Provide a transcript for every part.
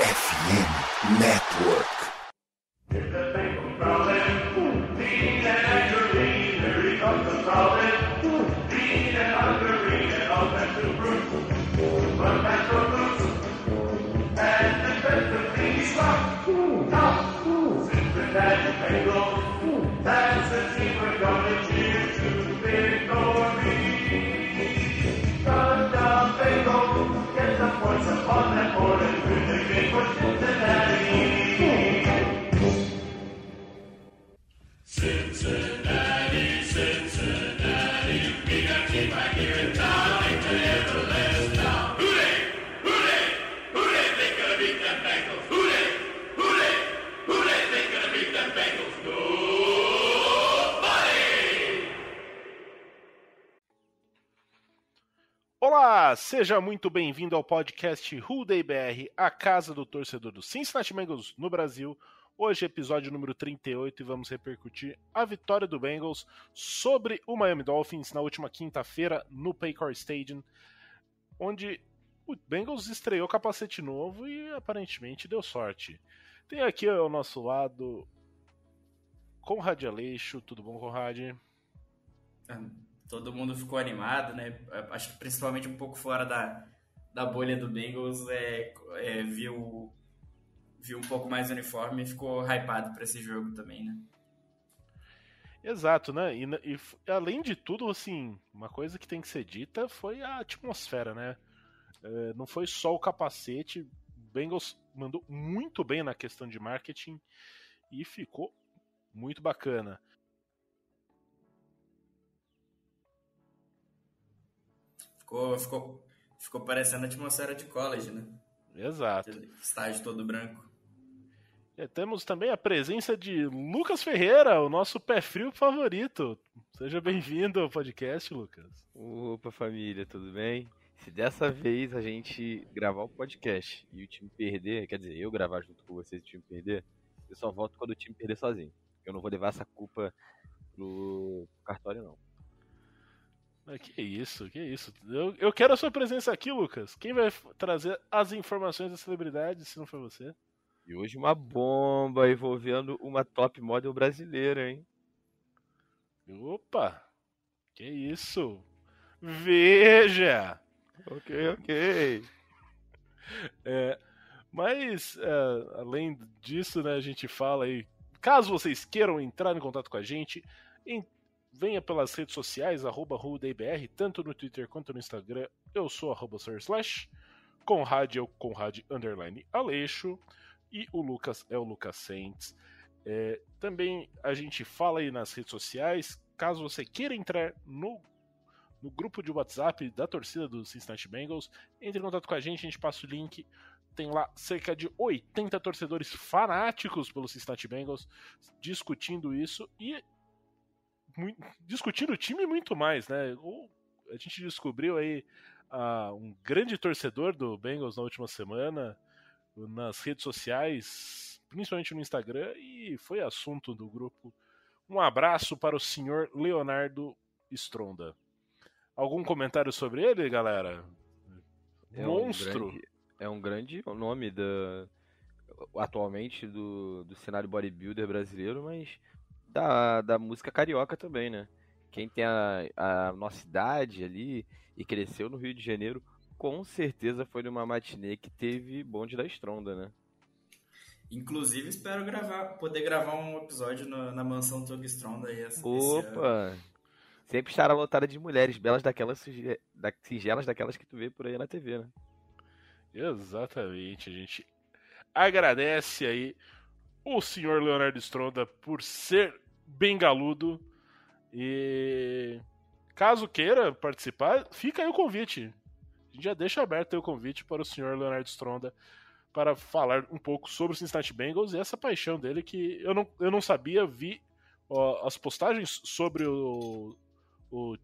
FM Network. Olá, seja muito bem-vindo ao podcast Who Day BR, a casa do torcedor do Cincinnati Bengals no Brasil. Hoje, episódio número 38, e vamos repercutir a vitória do Bengals sobre o Miami Dolphins na última quinta-feira no Paycor Stadium, onde o Bengals estreou capacete novo e aparentemente deu sorte. Tem aqui ao nosso lado Conrad Aleixo, tudo bom, Conrad? Todo mundo ficou animado, né? Acho que principalmente um pouco fora da, da bolha do Bengals, é, é, viu, viu um pouco mais uniforme e ficou hypado para esse jogo também, né? Exato, né? E, e, além de tudo, assim, uma coisa que tem que ser dita foi a atmosfera, né? É, não foi só o capacete, o Bengals mandou muito bem na questão de marketing e ficou muito bacana. Ficou, ficou, ficou parecendo a atmosfera de college, né? Exato. Estágio todo branco. E temos também a presença de Lucas Ferreira, o nosso pé frio favorito. Seja bem-vindo ao podcast, Lucas. Opa, família, tudo bem? Se dessa vez a gente gravar o podcast e o time perder, quer dizer, eu gravar junto com vocês e o time perder, eu só volto quando o time perder sozinho. Eu não vou levar essa culpa pro cartório, não. Ah, que isso, que isso. Eu, eu quero a sua presença aqui, Lucas. Quem vai trazer as informações das celebridades, se não for você? E hoje uma bomba envolvendo uma top model brasileira, hein? Opa! Que isso? Veja! Ok, ok. É, mas, é, além disso, né, a gente fala aí. Caso vocês queiram entrar em contato com a gente, em venha pelas redes sociais, arroba RudeIBR, tanto no Twitter quanto no Instagram. Eu sou arroba Slash, Conrad é o Conrad Underline Aleixo e o Lucas é o Lucas Saints. É, também a gente fala aí nas redes sociais, caso você queira entrar no, no grupo de WhatsApp da torcida do Cincinnati Bengals, entre em contato com a gente, a gente passa o link. Tem lá cerca de 80 torcedores fanáticos pelo Cincinnati Bengals discutindo isso e muito, discutindo o time muito mais, né? a gente descobriu aí uh, um grande torcedor do Bengals na última semana nas redes sociais, principalmente no Instagram, e foi assunto do grupo. Um abraço para o senhor Leonardo Stronda. Algum comentário sobre ele, galera? É Monstro. Um grande, é um grande nome da, atualmente do, do cenário bodybuilder brasileiro, mas da, da música carioca também, né? Quem tem a, a nossa idade ali e cresceu no Rio de Janeiro, com certeza foi numa matinê que teve bonde da Estronda, né? Inclusive, espero gravar, poder gravar um episódio no, na mansão Tug Stronda aí. Essa, Opa! Sempre estará lotada de mulheres belas daquelas da, singelas daquelas que tu vê por aí na TV, né? Exatamente, a gente agradece aí o senhor Leonardo Stronda por ser bem galudo. E caso queira participar, fica aí o convite. A gente já deixa aberto o convite para o senhor Leonardo Stronda para falar um pouco sobre o Cincinnati Bengals e essa paixão dele que eu não, eu não sabia, vi ó, as postagens sobre o, o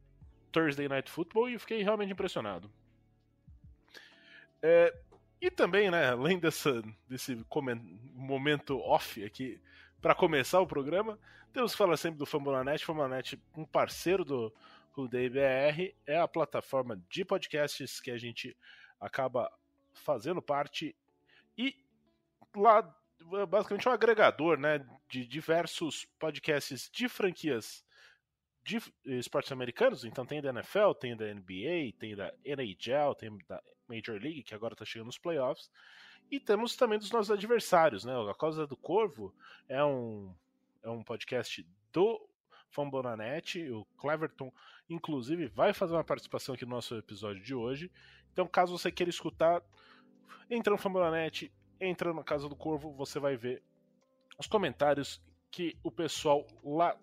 Thursday Night Football e fiquei realmente impressionado. É, e também, né, além dessa, desse momento off aqui, para começar o programa, temos que falar sempre do Fambonanet. Fambonanet, um parceiro do Rudei BR, é a plataforma de podcasts que a gente acaba fazendo parte. E lá basicamente um agregador, né, de diversos podcasts de franquias de esportes americanos, então tem da NFL, tem da NBA, tem da NHL, tem da Major League, que agora está chegando nos playoffs, e temos também dos nossos adversários, né? A Causa do Corvo é um, é um podcast do Fambonanet, o Cleverton, inclusive, vai fazer uma participação aqui no nosso episódio de hoje. Então, caso você queira escutar, entra no Fambonanet, entra na Casa do Corvo, você vai ver os comentários que o pessoal lá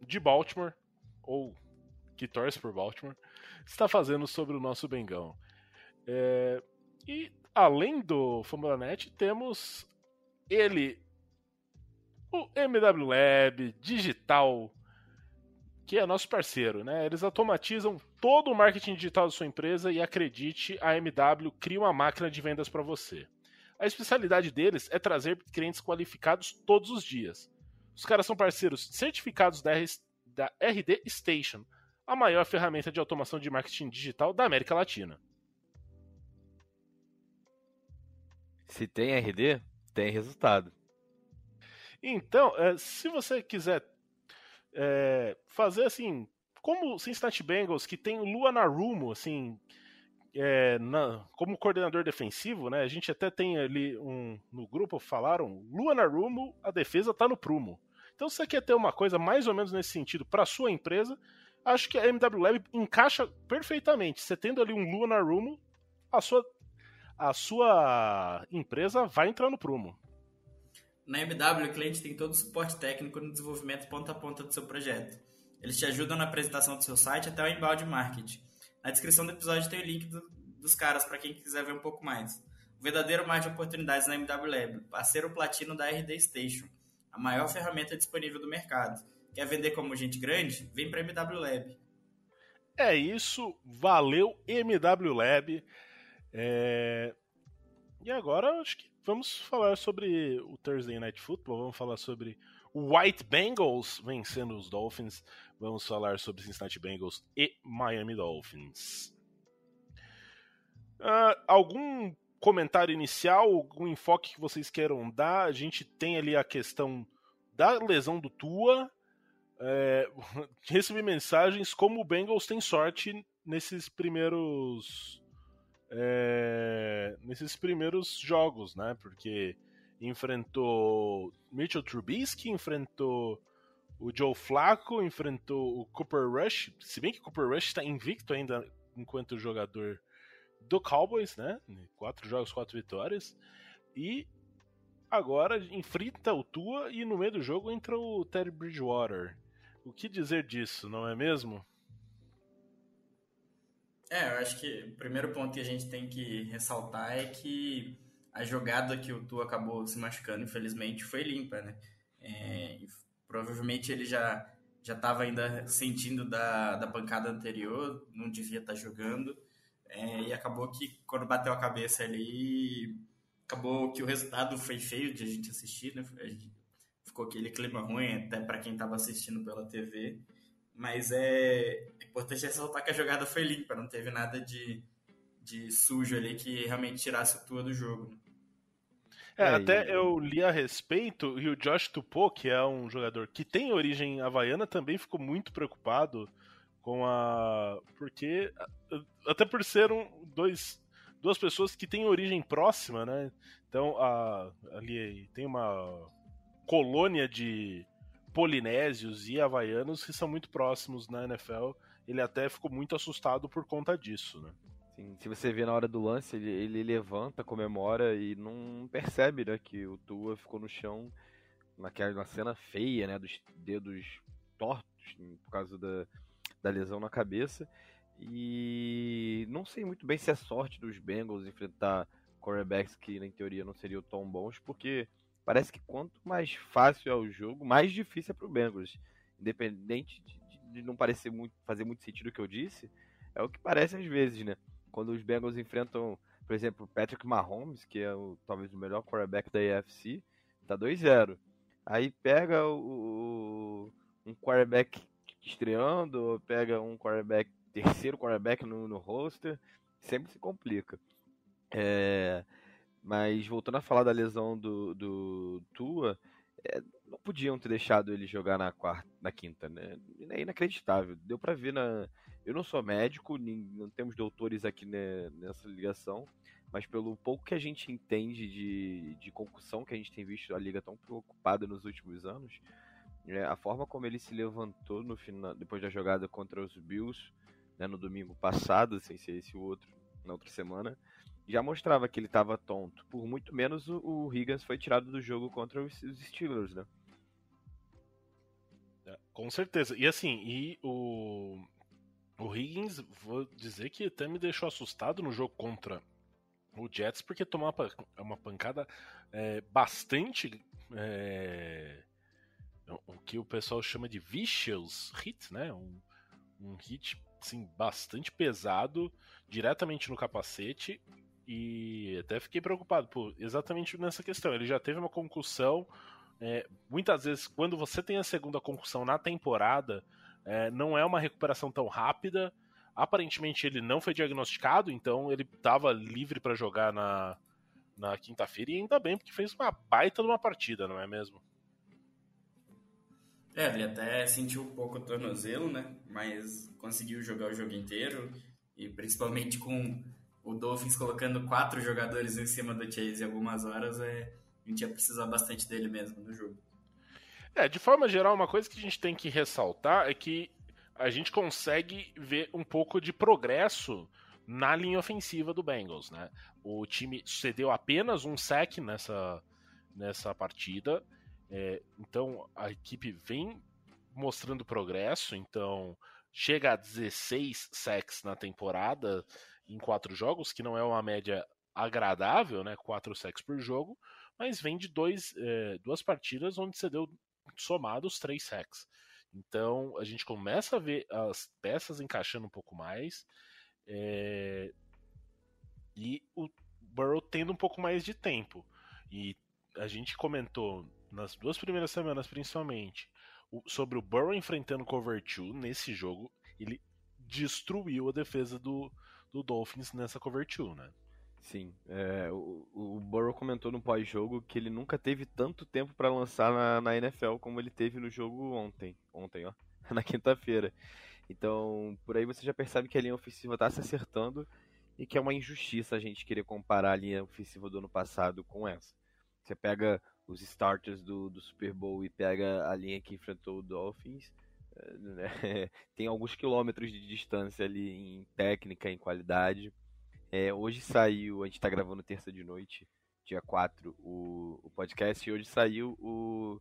de Baltimore ou que torce por Baltimore, está fazendo sobre o nosso Bengão. É, e além do Famulanet, temos ele, o MW Lab Digital, que é nosso parceiro, né? Eles automatizam todo o marketing digital da sua empresa e acredite, a MW cria uma máquina de vendas para você. A especialidade deles é trazer clientes qualificados todos os dias. Os caras são parceiros certificados da da RD Station, a maior ferramenta de automação de marketing digital da América Latina. Se tem RD, tem resultado. Então, é, se você quiser é, fazer assim, como o Cincinnati Bengals, que tem o Lua Narumo, assim, é, na, como coordenador defensivo, né? A gente até tem ali um no grupo falaram, Lua Narumo, a defesa tá no prumo. Então, se você quer ter uma coisa mais ou menos nesse sentido para sua empresa, acho que a MW Lab encaixa perfeitamente. Você tendo ali um Lunar Room, a sua, a sua empresa vai entrar no prumo. Na MW, o cliente tem todo o suporte técnico no desenvolvimento ponta a ponta do seu projeto. Eles te ajudam na apresentação do seu site até o inbound marketing. Na descrição do episódio tem o link do, dos caras para quem quiser ver um pouco mais. O verdadeiro mar de oportunidades na MW Lab, parceiro platino da RD Station a maior ferramenta disponível do mercado. Quer vender como gente grande? Vem para MW Lab. É isso, valeu MW Lab. É... E agora acho que vamos falar sobre o Thursday Night Football, vamos falar sobre o White Bengals vencendo os Dolphins, vamos falar sobre Cincinnati Bengals e Miami Dolphins. Uh, algum comentário inicial, algum enfoque que vocês queiram dar. A gente tem ali a questão da lesão do Tua. É, recebi mensagens como o Bengals tem sorte nesses primeiros é, nesses primeiros jogos, né? Porque enfrentou Mitchell Trubisky, enfrentou o Joe Flacco, enfrentou o Cooper Rush. Se bem que Cooper Rush está invicto ainda enquanto jogador do Cowboys, né? Quatro jogos, quatro vitórias. E agora enfrenta o Tua e no meio do jogo entra o Terry Bridgewater. O que dizer disso, não é mesmo? É, eu acho que o primeiro ponto que a gente tem que ressaltar é que a jogada que o Tua acabou se machucando, infelizmente, foi limpa, né? É, provavelmente ele já já estava ainda sentindo da, da pancada anterior, não devia estar tá jogando. É, e acabou que quando bateu a cabeça ali, acabou que o resultado foi feio de a gente assistir, né? Ficou aquele clima ruim até para quem estava assistindo pela TV. Mas é importante ressaltar que a jogada foi limpa, não teve nada de, de sujo ali que realmente tirasse o tua do jogo. Né? É, é, até eu li a respeito e o Josh Tupou, que é um jogador que tem origem havaiana, também ficou muito preocupado com a. Porque. Até por ser um, dois, duas pessoas que têm origem próxima, né? Então, a, ali tem uma colônia de polinésios e havaianos que são muito próximos na NFL. Ele até ficou muito assustado por conta disso, né? Sim, se você vê na hora do lance, ele, ele levanta, comemora e não percebe, né, que o Tua ficou no chão naquela cena feia, né, dos dedos tortos por causa da, da lesão na cabeça. E não sei muito bem se é sorte dos Bengals enfrentar quarterbacks que, em teoria, não seriam tão bons, porque parece que quanto mais fácil é o jogo, mais difícil é para o Bengals. Independente de, de, não parecer muito, fazer muito sentido o que eu disse, é o que parece às vezes, né? Quando os Bengals enfrentam, por exemplo, Patrick Mahomes, que é o, talvez o melhor quarterback da AFC, tá 2-0. Aí pega o, um quarterback estreando, pega um quarterback, terceiro quarterback no, no roster, sempre se complica. É, Mas voltando a falar da lesão do, do Tua, é, não podiam ter deixado ele jogar na quarta, na quinta, né? É inacreditável. Deu para ver na. Eu não sou médico, nem, não temos doutores aqui né, nessa ligação, mas pelo pouco que a gente entende de, de concussão que a gente tem visto a liga tão preocupada nos últimos anos, é, a forma como ele se levantou no final, depois da jogada contra os Bills, né, no domingo passado, sem ser esse outro, na outra semana, já mostrava que ele estava tonto. Por muito menos o, o Higgins foi tirado do jogo contra os, os Steelers, né? É, com certeza. E assim, e o, o Higgins, vou dizer que até me deixou assustado no jogo contra o Jets, porque tomou uma, uma pancada é, bastante. É, o que o pessoal chama de vicious hit, né? Um, um hit assim, bastante pesado, diretamente no capacete, e até fiquei preocupado por exatamente nessa questão. Ele já teve uma concussão. É, muitas vezes, quando você tem a segunda concussão na temporada, é, não é uma recuperação tão rápida. Aparentemente ele não foi diagnosticado, então ele estava livre para jogar na, na quinta-feira e ainda bem, porque fez uma baita de uma partida, não é mesmo? É, ele até sentiu um pouco o tornozelo, né? Mas conseguiu jogar o jogo inteiro e principalmente com o Dolphins colocando quatro jogadores em cima do Chase em algumas horas, é, a gente ia precisar bastante dele mesmo no jogo. É, de forma geral, uma coisa que a gente tem que ressaltar é que a gente consegue ver um pouco de progresso na linha ofensiva do Bengals, né? O time cedeu apenas um sec nessa, nessa partida, é, então a equipe vem mostrando progresso, então chega a 16 sacks na temporada, em quatro jogos, que não é uma média agradável, né? Quatro sacks por jogo, mas vem de dois, é, duas partidas onde você deu somados três sacks. Então a gente começa a ver as peças encaixando um pouco mais é, e o Burrow tendo um pouco mais de tempo. E a gente comentou nas duas primeiras semanas, principalmente, sobre o Burrow enfrentando cover 2 nesse jogo. Ele destruiu a defesa do, do Dolphins nessa cover 2, né? Sim, é, o, o Burrow comentou no pós-jogo que ele nunca teve tanto tempo para lançar na, na, NFL como ele teve no jogo ontem, ontem, ó, na quinta-feira. Então, por aí você já percebe que a linha ofensiva está se acertando e que é uma injustiça a gente querer comparar a linha ofensiva do ano passado com essa. Você pega os starters do, do Super Bowl e pega a linha que enfrentou o Dolphins, né? tem alguns quilômetros de distância ali em técnica, em qualidade. É, hoje saiu, a gente está gravando terça de noite, dia 4, o, o podcast, e hoje saiu o,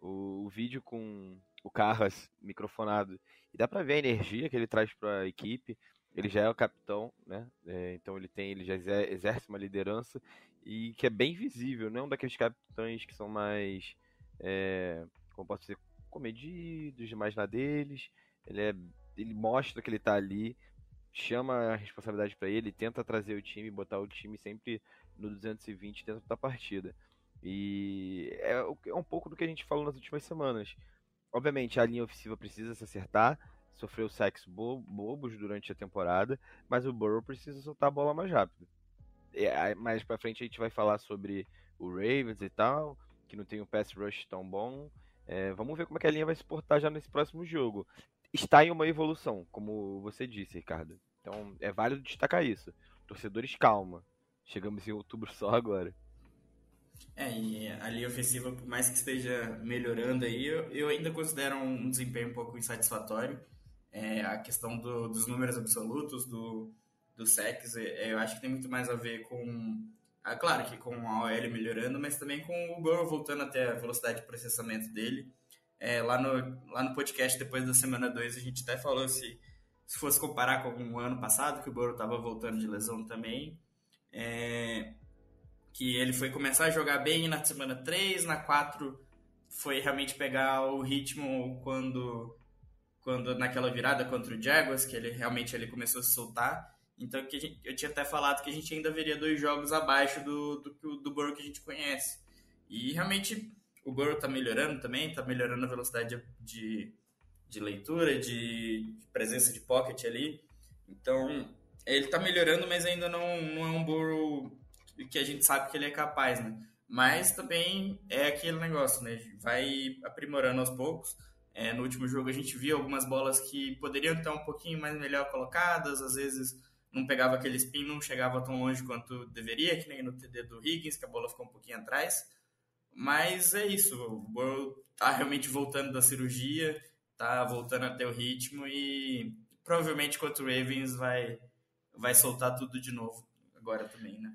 o, o vídeo com o Carras microfonado. E dá para ver a energia que ele traz para a equipe. Ele já é o capitão, né? É, então ele tem, ele já exerce uma liderança e que é bem visível, não é um daqueles capitães que são mais, é, como posso dizer, comedidos demais na deles. Ele, é, ele mostra que ele tá ali, chama a responsabilidade para ele, tenta trazer o time, botar o time sempre no 220 dentro da partida. E é, é um pouco do que a gente falou nas últimas semanas. Obviamente, a linha ofensiva precisa se acertar, sofreu sacks bo bobos durante a temporada, mas o Burrow precisa soltar a bola mais rápido. É, mais pra frente a gente vai falar sobre o Ravens e tal, que não tem um pass rush tão bom, é, vamos ver como é que a linha vai se portar já nesse próximo jogo. Está em uma evolução, como você disse, Ricardo. Então é válido destacar isso. Torcedores, calma. Chegamos em outubro só agora. É, e a linha ofensiva, por mais que esteja melhorando aí, eu, eu ainda considero um desempenho um pouco insatisfatório. É, a questão do, dos números absolutos, do, do sex, é, eu acho que tem muito mais a ver com ah, claro que com a OL melhorando, mas também com o Burrow voltando até a velocidade de processamento dele. É, lá, no, lá no podcast, depois da semana 2, a gente até falou se, se fosse comparar com o ano passado, que o Burrow estava voltando de lesão também, é, que ele foi começar a jogar bem na semana 3, na 4 foi realmente pegar o ritmo quando, quando naquela virada contra o Jaguars, que ele realmente ele começou a se soltar. Então que gente, eu tinha até falado que a gente ainda veria dois jogos abaixo do, do, do Burrow que a gente conhece. E realmente o Burrow está melhorando também, está melhorando a velocidade de, de leitura, de, de, presença de pocket ali. Então ele está melhorando, mas ainda não, não é um Burrow que a gente sabe que ele é capaz, né? Mas também é aquele negócio, né? Vai aprimorando aos poucos. É, no último jogo a gente viu algumas bolas que poderiam estar um pouquinho mais melhor colocadas, às vezes não pegava aquele spin, não chegava tão longe quanto deveria, que nem no TD do Higgins, que a bola ficou um pouquinho atrás. Mas é isso, o Burrow tá realmente voltando da cirurgia, tá voltando a ter o ritmo e provavelmente contra o Ravens vai, vai soltar tudo de novo agora também, né?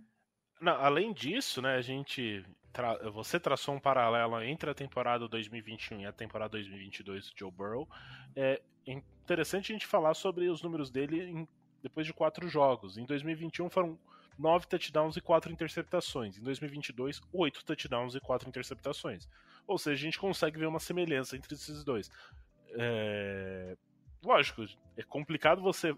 Não, além disso, né, a gente tra... você traçou um paralelo entre a temporada 2021 e a temporada 2022 do Joe Burrow. É interessante a gente falar sobre os números dele em... depois de quatro jogos. Em 2021 foram nove touchdowns e quatro interceptações. Em 2022, oito touchdowns e quatro interceptações. Ou seja, a gente consegue ver uma semelhança entre esses dois. É... Lógico, é complicado você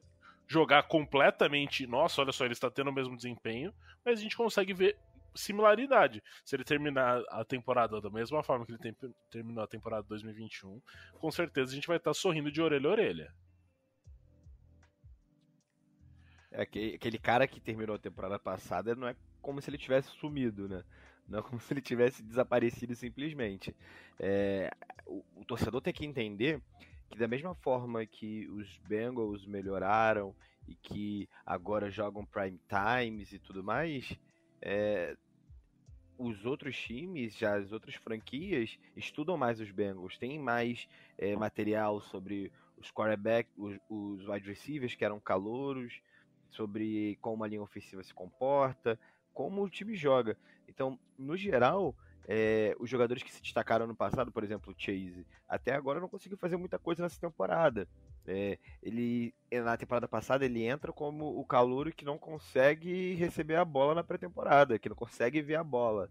jogar completamente. Nossa, olha só, ele está tendo o mesmo desempenho, mas a gente consegue ver similaridade. Se ele terminar a temporada da mesma forma que ele tem, terminou a temporada 2021, com certeza a gente vai estar sorrindo de orelha a orelha. Aquele cara que terminou a temporada passada não é como se ele tivesse sumido, né? Não é como se ele tivesse desaparecido simplesmente. É, o, o torcedor tem que entender que da mesma forma que os Bengals melhoraram e que agora jogam prime times e tudo mais, é, os outros times, já as outras franquias, estudam mais os Bengals, têm mais é, material sobre os quarterback, os, os wide receivers que eram calouros, sobre como a linha ofensiva se comporta, como o time joga. Então, no geral, é, os jogadores que se destacaram no passado, por exemplo, o Chase, até agora não conseguiu fazer muita coisa nessa temporada. É, ele na temporada passada ele entra como o calouro que não consegue receber a bola na pré-temporada, que não consegue ver a bola.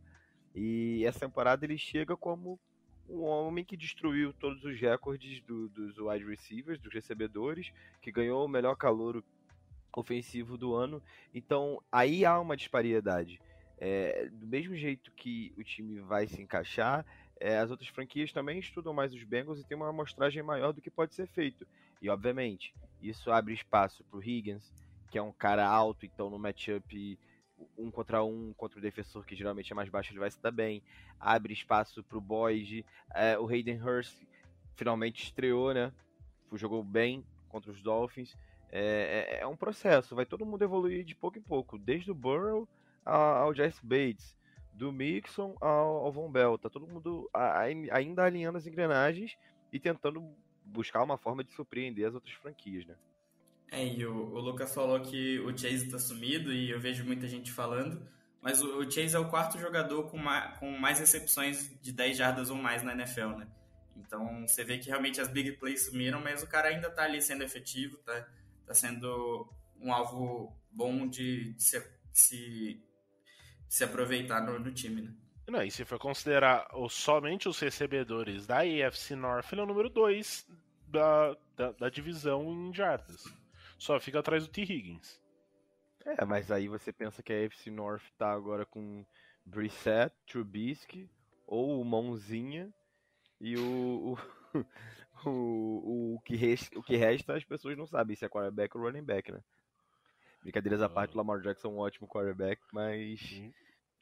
E essa temporada ele chega como um homem que destruiu todos os recordes do, dos wide receivers, dos recebedores, que ganhou o melhor calouro ofensivo do ano. Então aí há uma disparidade. É, do mesmo jeito que o time vai se encaixar, é, as outras franquias também estudam mais os Bengals e tem uma amostragem maior do que pode ser feito. E obviamente, isso abre espaço para o Higgins, que é um cara alto, então no matchup um contra um contra o defensor que geralmente é mais baixo ele vai se dar bem. Abre espaço para o Boyd, é, o Hayden Hurst finalmente estreou, né? Jogou bem contra os Dolphins. É, é, é um processo, vai todo mundo evoluir de pouco em pouco, desde o Burrow ao Jesse Bates, do Mixon ao, ao Von Bell. Tá todo mundo ainda alinhando as engrenagens e tentando buscar uma forma de surpreender as outras franquias, né? É, e o, o Lucas falou que o Chase tá sumido e eu vejo muita gente falando, mas o, o Chase é o quarto jogador com, ma, com mais recepções de 10 jardas ou mais na NFL, né? Então você vê que realmente as big plays sumiram, mas o cara ainda tá ali sendo efetivo, tá, tá sendo um alvo bom de, de se, se se aproveitar no, no time, né? Não, e se for considerar somente os recebedores da AFC North, ele é o número 2 da, da, da, divisão em jardas. Só fica atrás do T. Higgins. É, mas aí você pensa que a AFC North tá agora com Brissett, Trubisky, ou o Mãozinha, e o, o, o, o, que resta, o que resta as pessoas não sabem se é quarterback ou running back, né? Brincadeiras à parte, o Lamar Jackson é um ótimo quarterback, mas.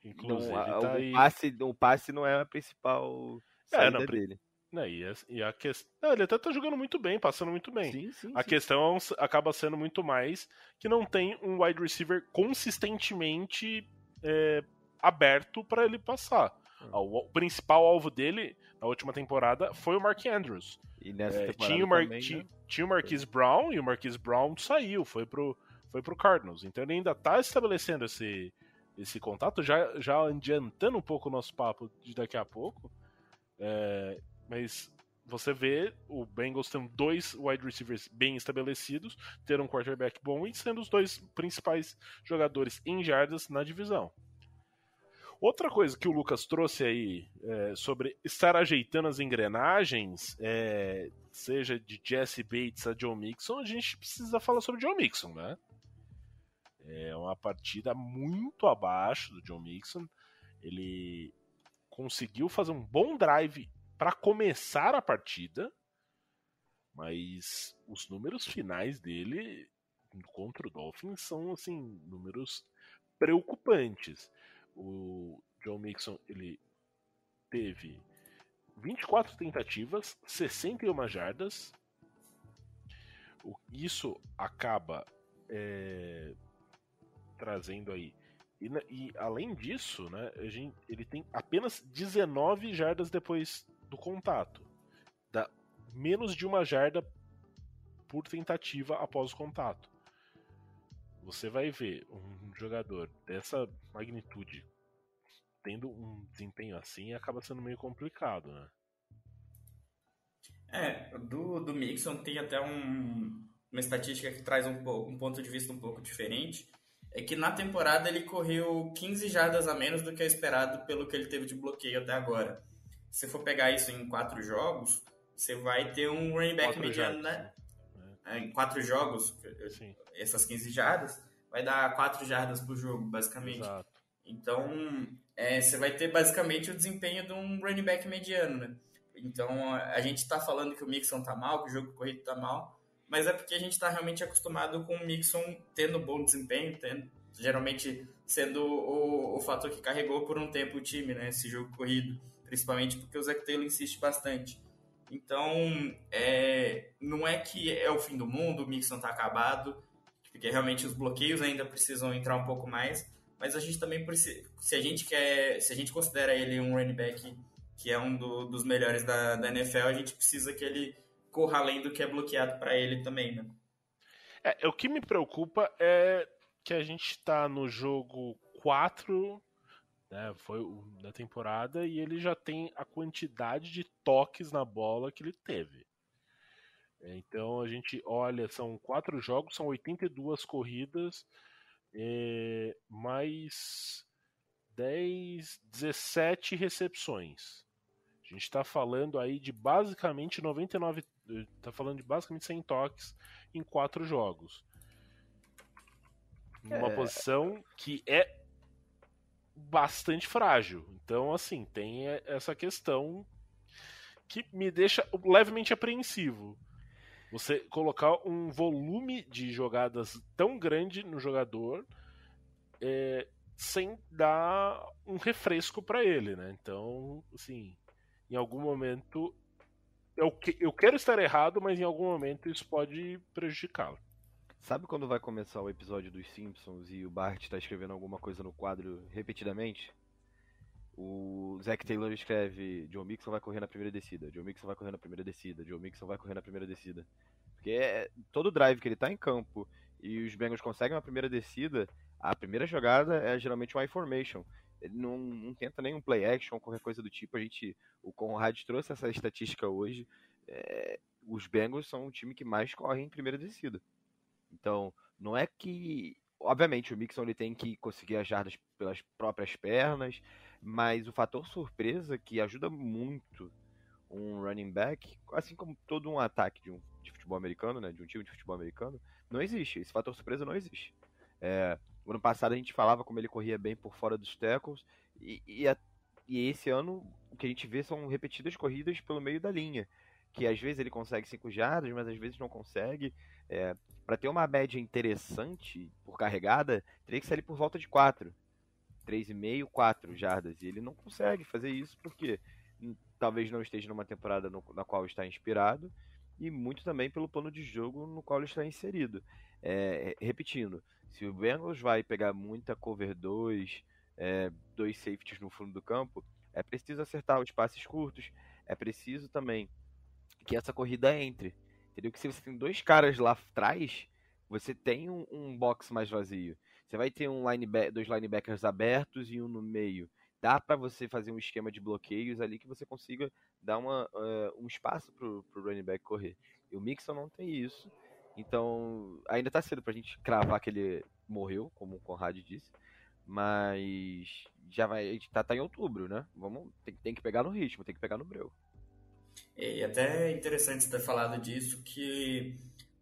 Inclusive, não, tá o, passe, o passe não é a principal é, saída não, dele. Não, e, a, e a questão. ele até tá jogando muito bem, passando muito bem. Sim, sim, a sim. questão acaba sendo muito mais que não tem um wide receiver consistentemente é, aberto para ele passar. Hum. O, principal alvo dele na última temporada foi o Mark Andrews. E nessa é, tinha, o Mar também, né? tinha o Marquise Brown e o Marquise Brown saiu, foi pro, foi pro Cardinals. Então ele ainda tá estabelecendo esse, esse contato, já, já adiantando um pouco o nosso papo de daqui a pouco. É, mas você vê o Bengals tendo dois wide receivers bem estabelecidos, ter um quarterback bom e sendo os dois principais jogadores em jardas na divisão. Outra coisa que o Lucas trouxe aí é, sobre estar ajeitando as engrenagens, é, seja de Jesse Bates a Joe Mixon, a gente precisa falar sobre Joe Mixon, né? É uma partida muito abaixo do John Mixon. Ele conseguiu fazer um bom drive para começar a partida, mas os números finais dele contra o Dolphins são assim números preocupantes. O Joe Mixon ele teve 24 tentativas, 61 jardas. Isso acaba é, trazendo aí. E, e, além disso, né, gente, ele tem apenas 19 jardas depois do contato. Dá menos de uma jarda por tentativa após o contato. Você vai ver um jogador dessa magnitude tendo um desempenho assim acaba sendo meio complicado, né? É, do, do Mixon tem até um, uma estatística que traz um, um ponto de vista um pouco diferente. É que na temporada ele correu 15 jardas a menos do que é esperado pelo que ele teve de bloqueio até agora. Se for pegar isso em quatro jogos, você vai ter um running back quatro mediano, jogos. né? É. Em quatro jogos, Sim. essas 15 jardas, vai dar quatro jardas por jogo, basicamente. Exato. Então, é, você vai ter basicamente o desempenho de um running back mediano, né? Então, a gente está falando que o Mixon tá mal, que o jogo corrido tá mal, mas é porque a gente está realmente acostumado com o Mixon tendo bom desempenho, tendo, geralmente sendo o, o fator que carregou por um tempo o time, né? Esse jogo corrido, principalmente porque o Zach Taylor insiste bastante. Então, é, não é que é o fim do mundo, o Mixon tá acabado, porque realmente os bloqueios ainda precisam entrar um pouco mais, mas a gente também precisa, se a gente quer, se a gente considera ele um running back que é um do, dos melhores da, da NFL, a gente precisa que ele corra além do que é bloqueado para ele também, né? É, o que me preocupa é que a gente está no jogo 4 né, foi da temporada e ele já tem a quantidade de toques na bola que ele teve. Então a gente olha, são quatro jogos, são 82 corridas, é, mais 10, 17 recepções. A gente está falando aí de basicamente 99. Está falando de basicamente 100 toques em quatro jogos. Numa é... posição que é bastante frágil. Então, assim, tem essa questão que me deixa levemente apreensivo. Você colocar um volume de jogadas tão grande no jogador é, sem dar um refresco para ele, né? Então, assim, em algum momento eu, que, eu quero estar errado, mas em algum momento isso pode prejudicá-lo. Sabe quando vai começar o episódio dos Simpsons e o Bart está escrevendo alguma coisa no quadro repetidamente? O Zack Taylor escreve: John Mixon vai correr na primeira descida, John Mixon vai correr na primeira descida, John Mixon vai correr na primeira descida. Porque é todo drive que ele tá em campo e os Bengals conseguem uma primeira descida, a primeira jogada é geralmente uma I-formation. Ele não, não, tenta nenhum play action, qualquer coisa do tipo. A gente, o Conrad trouxe essa estatística hoje. É, os Bengals são o time que mais corre em primeira descida. Então, não é que. Obviamente, o Mixon ele tem que conseguir as jardas pelas próprias pernas, mas o fator surpresa que ajuda muito um running back, assim como todo um ataque de, um, de futebol americano, né, de um time de futebol americano, não existe. Esse fator surpresa não existe. É, ano passado a gente falava como ele corria bem por fora dos tackles, e, e, a, e esse ano o que a gente vê são repetidas corridas pelo meio da linha, que às vezes ele consegue 5 jardas, mas às vezes não consegue. É, para ter uma média interessante por carregada, teria que sair por volta de 4. 3,5, 4 jardas. E ele não consegue fazer isso porque talvez não esteja numa temporada no, na qual está inspirado e muito também pelo plano de jogo no qual ele está inserido. É, repetindo, se o Bengals vai pegar muita cover 2, é, dois safeties no fundo do campo, é preciso acertar os passes curtos, é preciso também que essa corrida entre. Entendeu? Que se você tem dois caras lá atrás, você tem um, um box mais vazio. Você vai ter um lineback, dois linebackers abertos e um no meio. Dá para você fazer um esquema de bloqueios ali que você consiga dar uma, uh, um espaço pro, pro running back correr. E o Mixon não tem isso. Então, ainda tá cedo pra gente cravar que ele morreu, como o Conrad disse. Mas já vai. A gente tá, tá em outubro, né? Vamos, tem, tem, que pegar no ritmo, tem que pegar no breu. E até é interessante ter falado disso, que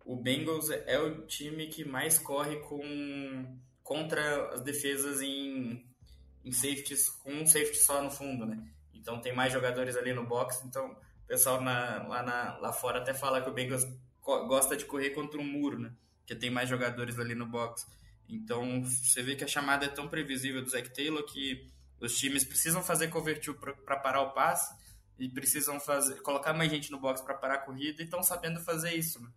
o Bengals é o time que mais corre com contra as defesas em, em safeties, com um safety só no fundo, né? Então tem mais jogadores ali no box, então o pessoal na, lá, na, lá fora até fala que o Bengals gosta de correr contra um muro, né? Que tem mais jogadores ali no box. Então, você vê que a chamada é tão previsível do Zach Taylor que os times precisam fazer cover para parar o passe e precisam fazer, colocar mais gente no box para parar a corrida e estão sabendo fazer isso. Né?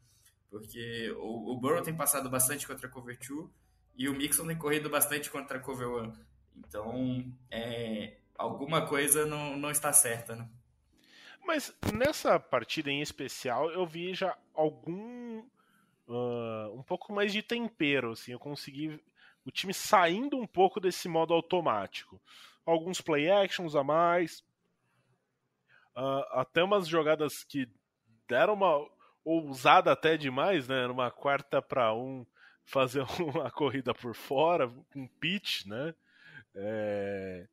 Porque o, o Burrow tem passado bastante contra cover two e o Mixon tem corrido bastante contra a cover one. Então, é, alguma coisa não, não está certa, né? Mas nessa partida em especial, eu vi já algum. Uh, um pouco mais de tempero, assim. Eu consegui. O time saindo um pouco desse modo automático. Alguns play actions a mais. Uh, até umas jogadas que deram uma ousada até demais, né? Numa quarta para um, fazer uma corrida por fora, um pitch, né? É...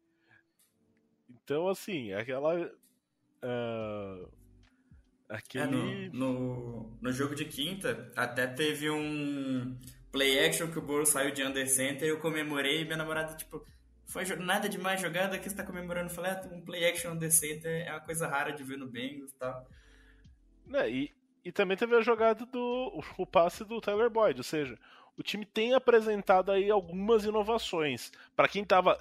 Então, assim, aquela Uh, aquele... É, no, no, no, jogo de quinta, até teve um play action que o Boro saiu de under center e eu comemorei e minha namorada, tipo, foi nada demais jogada que você tá comemorando. Eu falei, ah, um play action under center é uma coisa rara de ver no Bengals e tal. É, e, e também teve a jogada do o passe do Tyler Boyd, ou seja, o time tem apresentado aí algumas inovações. Para quem tava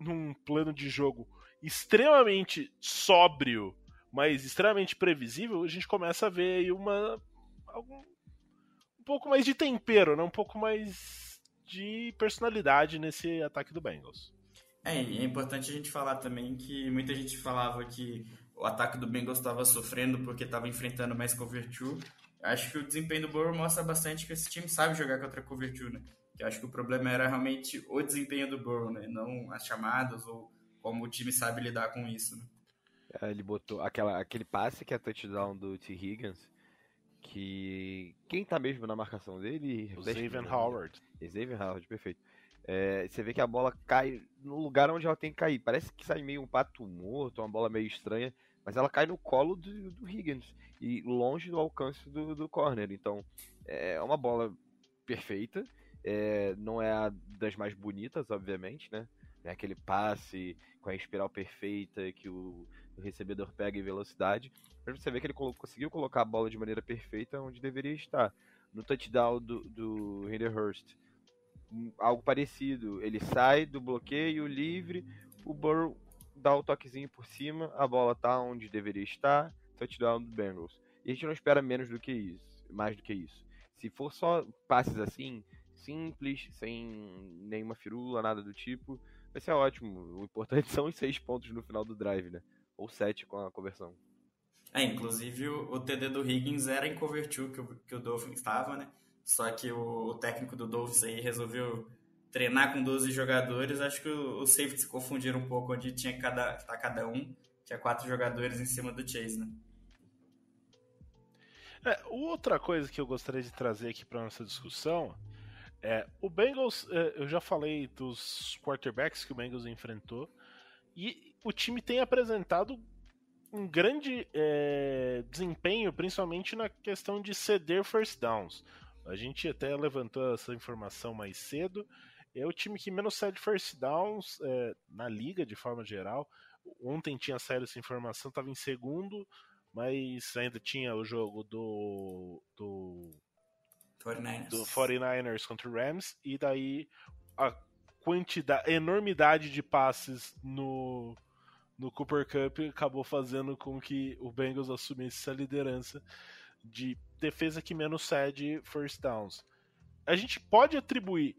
num plano de jogo extremamente sóbrio, mas extremamente previsível, a gente começa a ver aí uma algum, um pouco mais de tempero, né? um pouco mais de personalidade nesse ataque do Bengals. É, é importante a gente falar também que muita gente falava que o ataque do Bengals estava sofrendo porque estava enfrentando mais cover 2. Acho que o desempenho do Burrow mostra bastante que esse time sabe jogar contra cover 2, né? Que acho que o problema era realmente o desempenho do Burrow, né? Não as chamadas ou como o time sabe lidar com isso. Né? É, ele botou aquela, aquele passe que é touchdown do T. Higgins, que quem tá mesmo na marcação dele? O Xavier Howard. Xavier Howard, perfeito. É, você vê que a bola cai no lugar onde ela tem que cair. Parece que sai meio um pato morto, uma bola meio estranha, mas ela cai no colo do, do Higgins e longe do alcance do, do corner. Então é uma bola perfeita. É, não é a das mais bonitas, obviamente, né? É aquele passe com a espiral perfeita que o, o recebedor pega em velocidade. Mas você vê que ele conseguiu colocar a bola de maneira perfeita onde deveria estar. No touchdown do, do Hurst, hum, algo parecido. Ele sai do bloqueio livre, o Burrow dá o toquezinho por cima, a bola tá onde deveria estar, touchdown do Bengals. E a gente não espera menos do que isso, mais do que isso. Se for só passes assim, simples, sem nenhuma firula, nada do tipo, vai ser ótimo. O importante são os seis pontos no final do drive, né? Ou sete com a conversão. É, inclusive o, TD do Higgins era em cover 2 que o, que o Dolphins estava, né? Só que o, o, técnico do Dolphins aí resolveu treinar com 12 jogadores. Acho que os safeties se confundiram um pouco onde tinha cada, tá cada um. Tinha quatro jogadores em cima do Chase, né? É, outra coisa que eu gostaria de trazer aqui para nossa discussão é, o Bengals, é, eu já falei dos quarterbacks que o Bengals enfrentou, e o time tem apresentado um grande é, desempenho, principalmente na questão de ceder first downs. A gente até levantou essa informação mais cedo. É o time que menos cede first downs é, na liga, de forma geral. Ontem tinha saído essa informação, estava em segundo, mas ainda tinha o jogo do, do 49ers. do 49ers contra o Rams, e daí a quantidade, a enormidade de passes no, no Cooper Cup acabou fazendo com que o Bengals assumisse essa liderança de defesa que menos cede first downs. A gente pode atribuir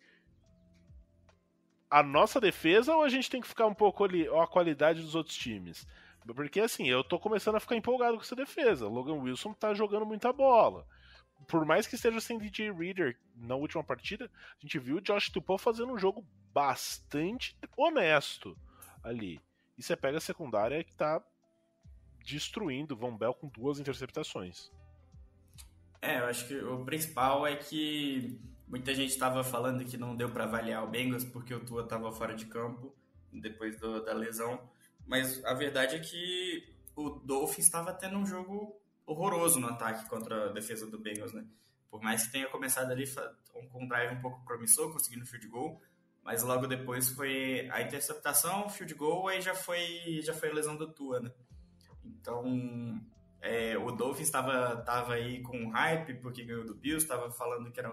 a nossa defesa ou a gente tem que ficar um pouco ali, a qualidade dos outros times? Porque assim, eu tô começando a ficar empolgado com essa defesa. Logan Wilson tá jogando muita bola por mais que esteja sem DJ Reader na última partida, a gente viu o Josh Tupou fazendo um jogo bastante honesto ali. E você pega a secundária que tá destruindo o Von Bell com duas interceptações. É, eu acho que o principal é que muita gente estava falando que não deu para avaliar o Bengals porque o Tua estava fora de campo depois do, da lesão. Mas a verdade é que o Dolphins estava tendo um jogo horroroso no ataque contra a defesa do Bengals, né? Por mais que tenha começado ali com um drive um pouco promissor, conseguindo field goal, mas logo depois foi a interceptação, field goal, aí já foi, já foi a lesão do Tua, né? Então, é, o Dolphins estava tava aí com hype porque ganhou do Bills, estava falando que era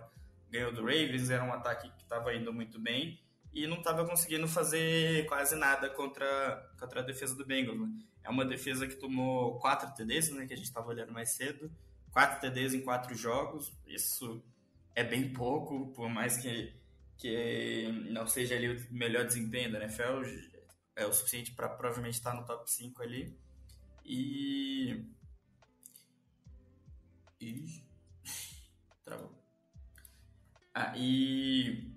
ganhou do Ravens, era um ataque que estava indo muito bem e não estava conseguindo fazer quase nada contra, contra a defesa do Bengals. Né? É uma defesa que tomou quatro TDs, né, que a gente estava olhando mais cedo, quatro TDs em quatro jogos, isso é bem pouco, por mais que, que não seja ali o melhor desempenho da NFL, é o suficiente para provavelmente estar no top 5 ali. E. E. Travou. Ah, e.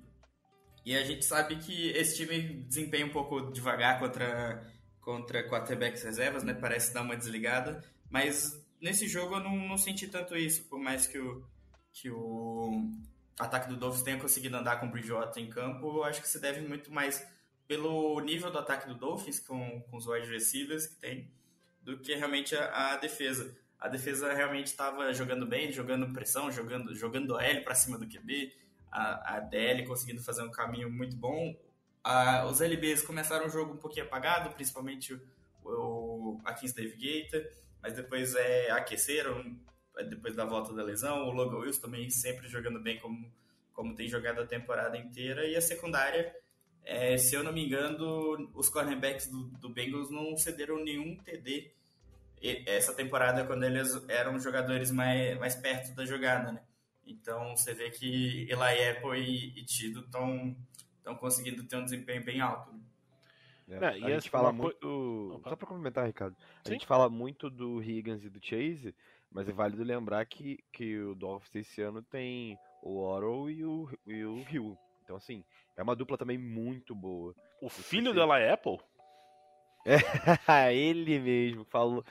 E a gente sabe que esse time desempenha um pouco devagar contra, contra quarterbacks reservas, né? Parece dar uma desligada. Mas nesse jogo eu não, não senti tanto isso, por mais que o, que o ataque do Dolphins tenha conseguido andar com o Bridgewater em campo, eu acho que se deve muito mais pelo nível do ataque do Dolphins, com, com os wide receivers que tem, do que realmente a, a defesa. A defesa realmente estava jogando bem, jogando pressão, jogando, jogando a L para cima do QB, a, a DL conseguindo fazer um caminho muito bom. A, os LBs começaram o jogo um pouquinho apagado, principalmente o, o a Kings Gator, mas depois é, aqueceram, depois da volta da lesão. O Logan Wilson também sempre jogando bem como, como tem jogado a temporada inteira. E a secundária, é, se eu não me engano, os cornerbacks do, do Bengals não cederam nenhum TD essa temporada quando eles eram jogadores mais, mais perto da jogada, né? Então você vê que Eli Apple e, e Tido estão conseguindo ter um desempenho bem alto. Né? É, a gente fala muito. Só para complementar, Ricardo. A Sim? gente fala muito do Higgins e do Chase, mas é válido lembrar que, que o Dolphins esse ano tem o Oro e o, e o Hill. Então, assim, é uma dupla também muito boa. O filho dela é Apple? É, ele mesmo. Falou,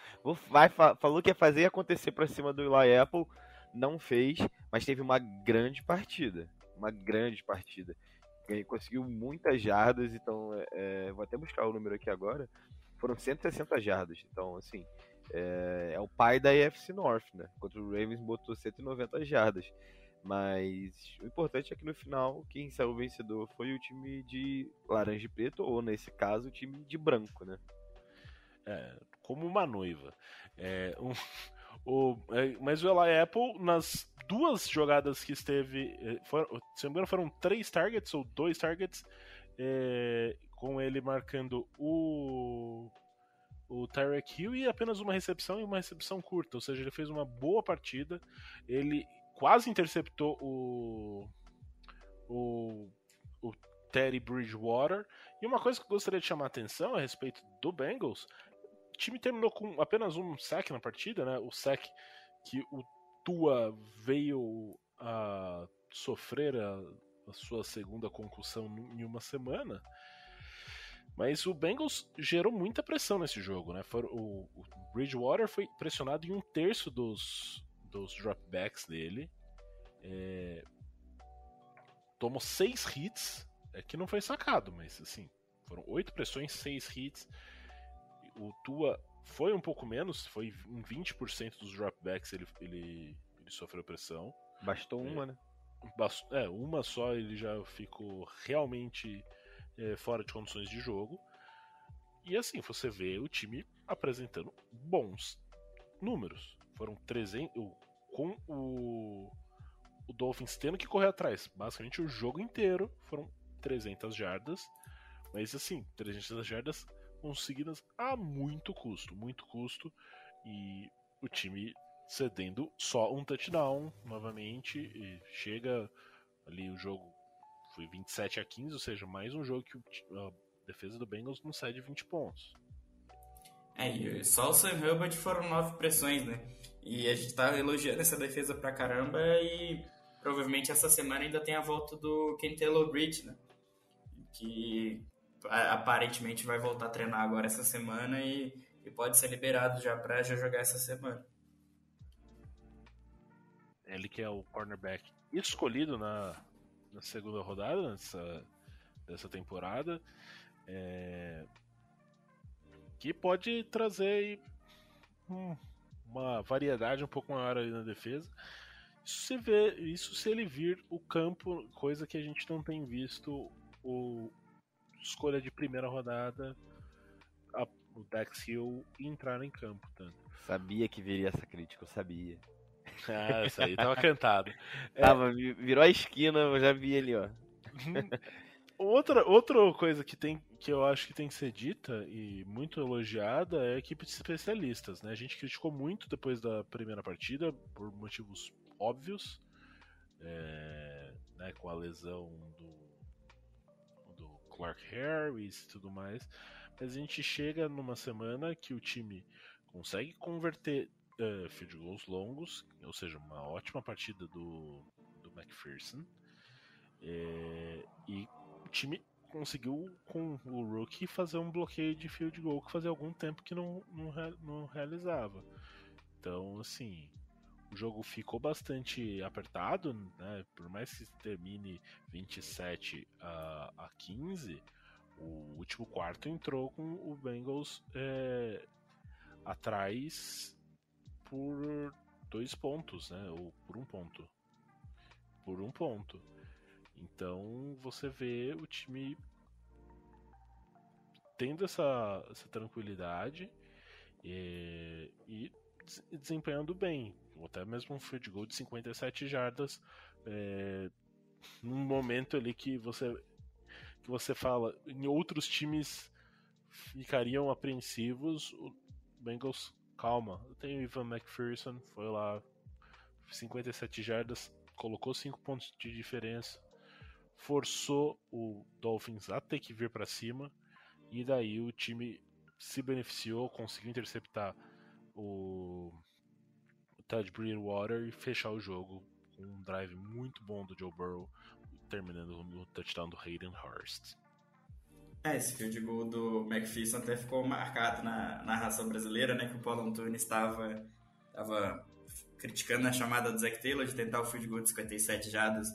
vai, falou que ia fazer acontecer pra cima do Eli Apple. Não fez, mas teve uma grande partida. Uma grande partida. Conseguiu muitas jardas, então é, é vou até buscar o número aqui agora. Foram 160 jardas. Então, assim, é, é, o pai da EFC North, né? Contra o Ravens botou 190 jardas. Mas o importante é que no final quem saiu vencedor foi o time de laranja e preto, ou nesse caso, o time de branco, né? É, como uma noiva. É, um, o, é, mas o Eli Apple, nas duas jogadas que esteve, é, foram, se não me engano, foram três targets ou dois targets, é, com ele marcando o o Tyreek Hill e apenas uma recepção e uma recepção curta, ou seja, ele fez uma boa partida. Ele quase interceptou o o, o Terry Bridgewater. E uma coisa que eu gostaria de chamar a atenção a respeito do Bengals, time terminou com apenas um sack na partida, né? O sack que o Tua veio a sofrer a, a sua segunda concussão em uma semana. Mas o Bengals gerou muita pressão nesse jogo, né? O, o Bridgewater foi pressionado em um terço dos, dos dropbacks dele. É, tomou seis hits, é que não foi sacado, mas assim, foram oito pressões, seis hits. O Tua foi um pouco menos, foi em 20% dos dropbacks ele, ele, ele sofreu pressão. Bastou uma, é, né? É, uma só ele já ficou realmente é, fora de condições de jogo. E assim, você vê o time apresentando bons números. Foram 300. Com o, o Dolphins tendo que correr atrás, basicamente o jogo inteiro foram 300 jardas. Mas assim, 300 jardas conseguidas a muito custo, muito custo. E o time cedendo só um touchdown novamente. Chega ali o jogo foi 27 a 15, ou seja, mais um jogo que a defesa do Bengals não cede 20 pontos. É, só o Sam Hubbard foram nove pressões, né? E a gente tá elogiando essa defesa pra caramba e provavelmente essa semana ainda tem a volta do Kentelo Bridge, né? Que aparentemente vai voltar a treinar agora essa semana e, e pode ser liberado já pra já jogar essa semana. Ele que é o cornerback escolhido na, na segunda rodada dessa, dessa temporada. É, que pode trazer um, uma variedade um pouco maior ali na defesa. Isso se, vê, isso se ele vir o campo, coisa que a gente não tem visto o escolha de primeira rodada, a, o Dex Hill entrar em campo tanto. Sabia que viria essa crítica, eu sabia. Ah, isso aí tava cantado. É... Tava, virou a esquina, eu já vi ele, ó. outra, outra coisa que, tem, que eu acho que tem que ser dita e muito elogiada é a equipe de especialistas. Né? A gente criticou muito depois da primeira partida, por motivos óbvios, é, né, com a lesão do Clark Harris e tudo mais. Mas a gente chega numa semana que o time consegue converter uh, field goals longos, ou seja, uma ótima partida do, do McPherson. É, e o time conseguiu com o rookie fazer um bloqueio de field goal que fazia algum tempo que não, não, não realizava. Então, assim, o jogo ficou bastante apertado, né? Por mais que termine 27 a, a 15, o último quarto entrou com o Bengals é, atrás por dois pontos, né? Ou por um ponto. Por um ponto. Então você vê o time tendo essa, essa tranquilidade e, e desempenhando bem. Até mesmo um field goal de 57 jardas é, num momento ali que você que você fala em outros times ficariam apreensivos, o Bengals calma. Tenho o Ivan McPherson, foi lá 57 jardas, colocou 5 pontos de diferença forçou o Dolphins a ter que vir para cima e daí o time se beneficiou, conseguiu interceptar o, o Ted Bridgewater e fechar o jogo com um drive muito bom do Joe Burrow, terminando no touchdown do Hayden Hurst. É, esse field goal do McPherson até ficou marcado na narração brasileira, né, que o Paulo Antunes estava estava criticando a chamada do Zach Taylor de tentar o field goal de 57 jardas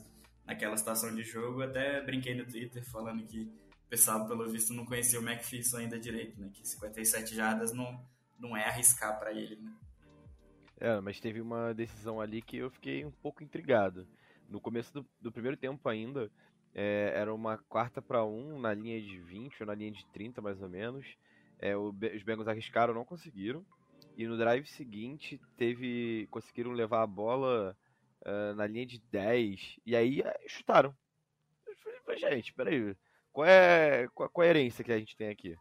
naquela situação de jogo. Até brinquei no Twitter falando que o pessoal, pelo visto, não conhecia o McPherson ainda direito, né? Que 57 jardas não, não é arriscar para ele, né? É, mas teve uma decisão ali que eu fiquei um pouco intrigado. No começo do, do primeiro tempo ainda, é, era uma quarta para um na linha de 20 ou na linha de 30 mais ou menos. É, o, os Bengals arriscaram, não conseguiram. E no drive seguinte, teve conseguiram levar a bola uh, na linha de 10, e aí uh, chutaram. falei, gente, peraí, qual é a coerência que a gente tem aqui?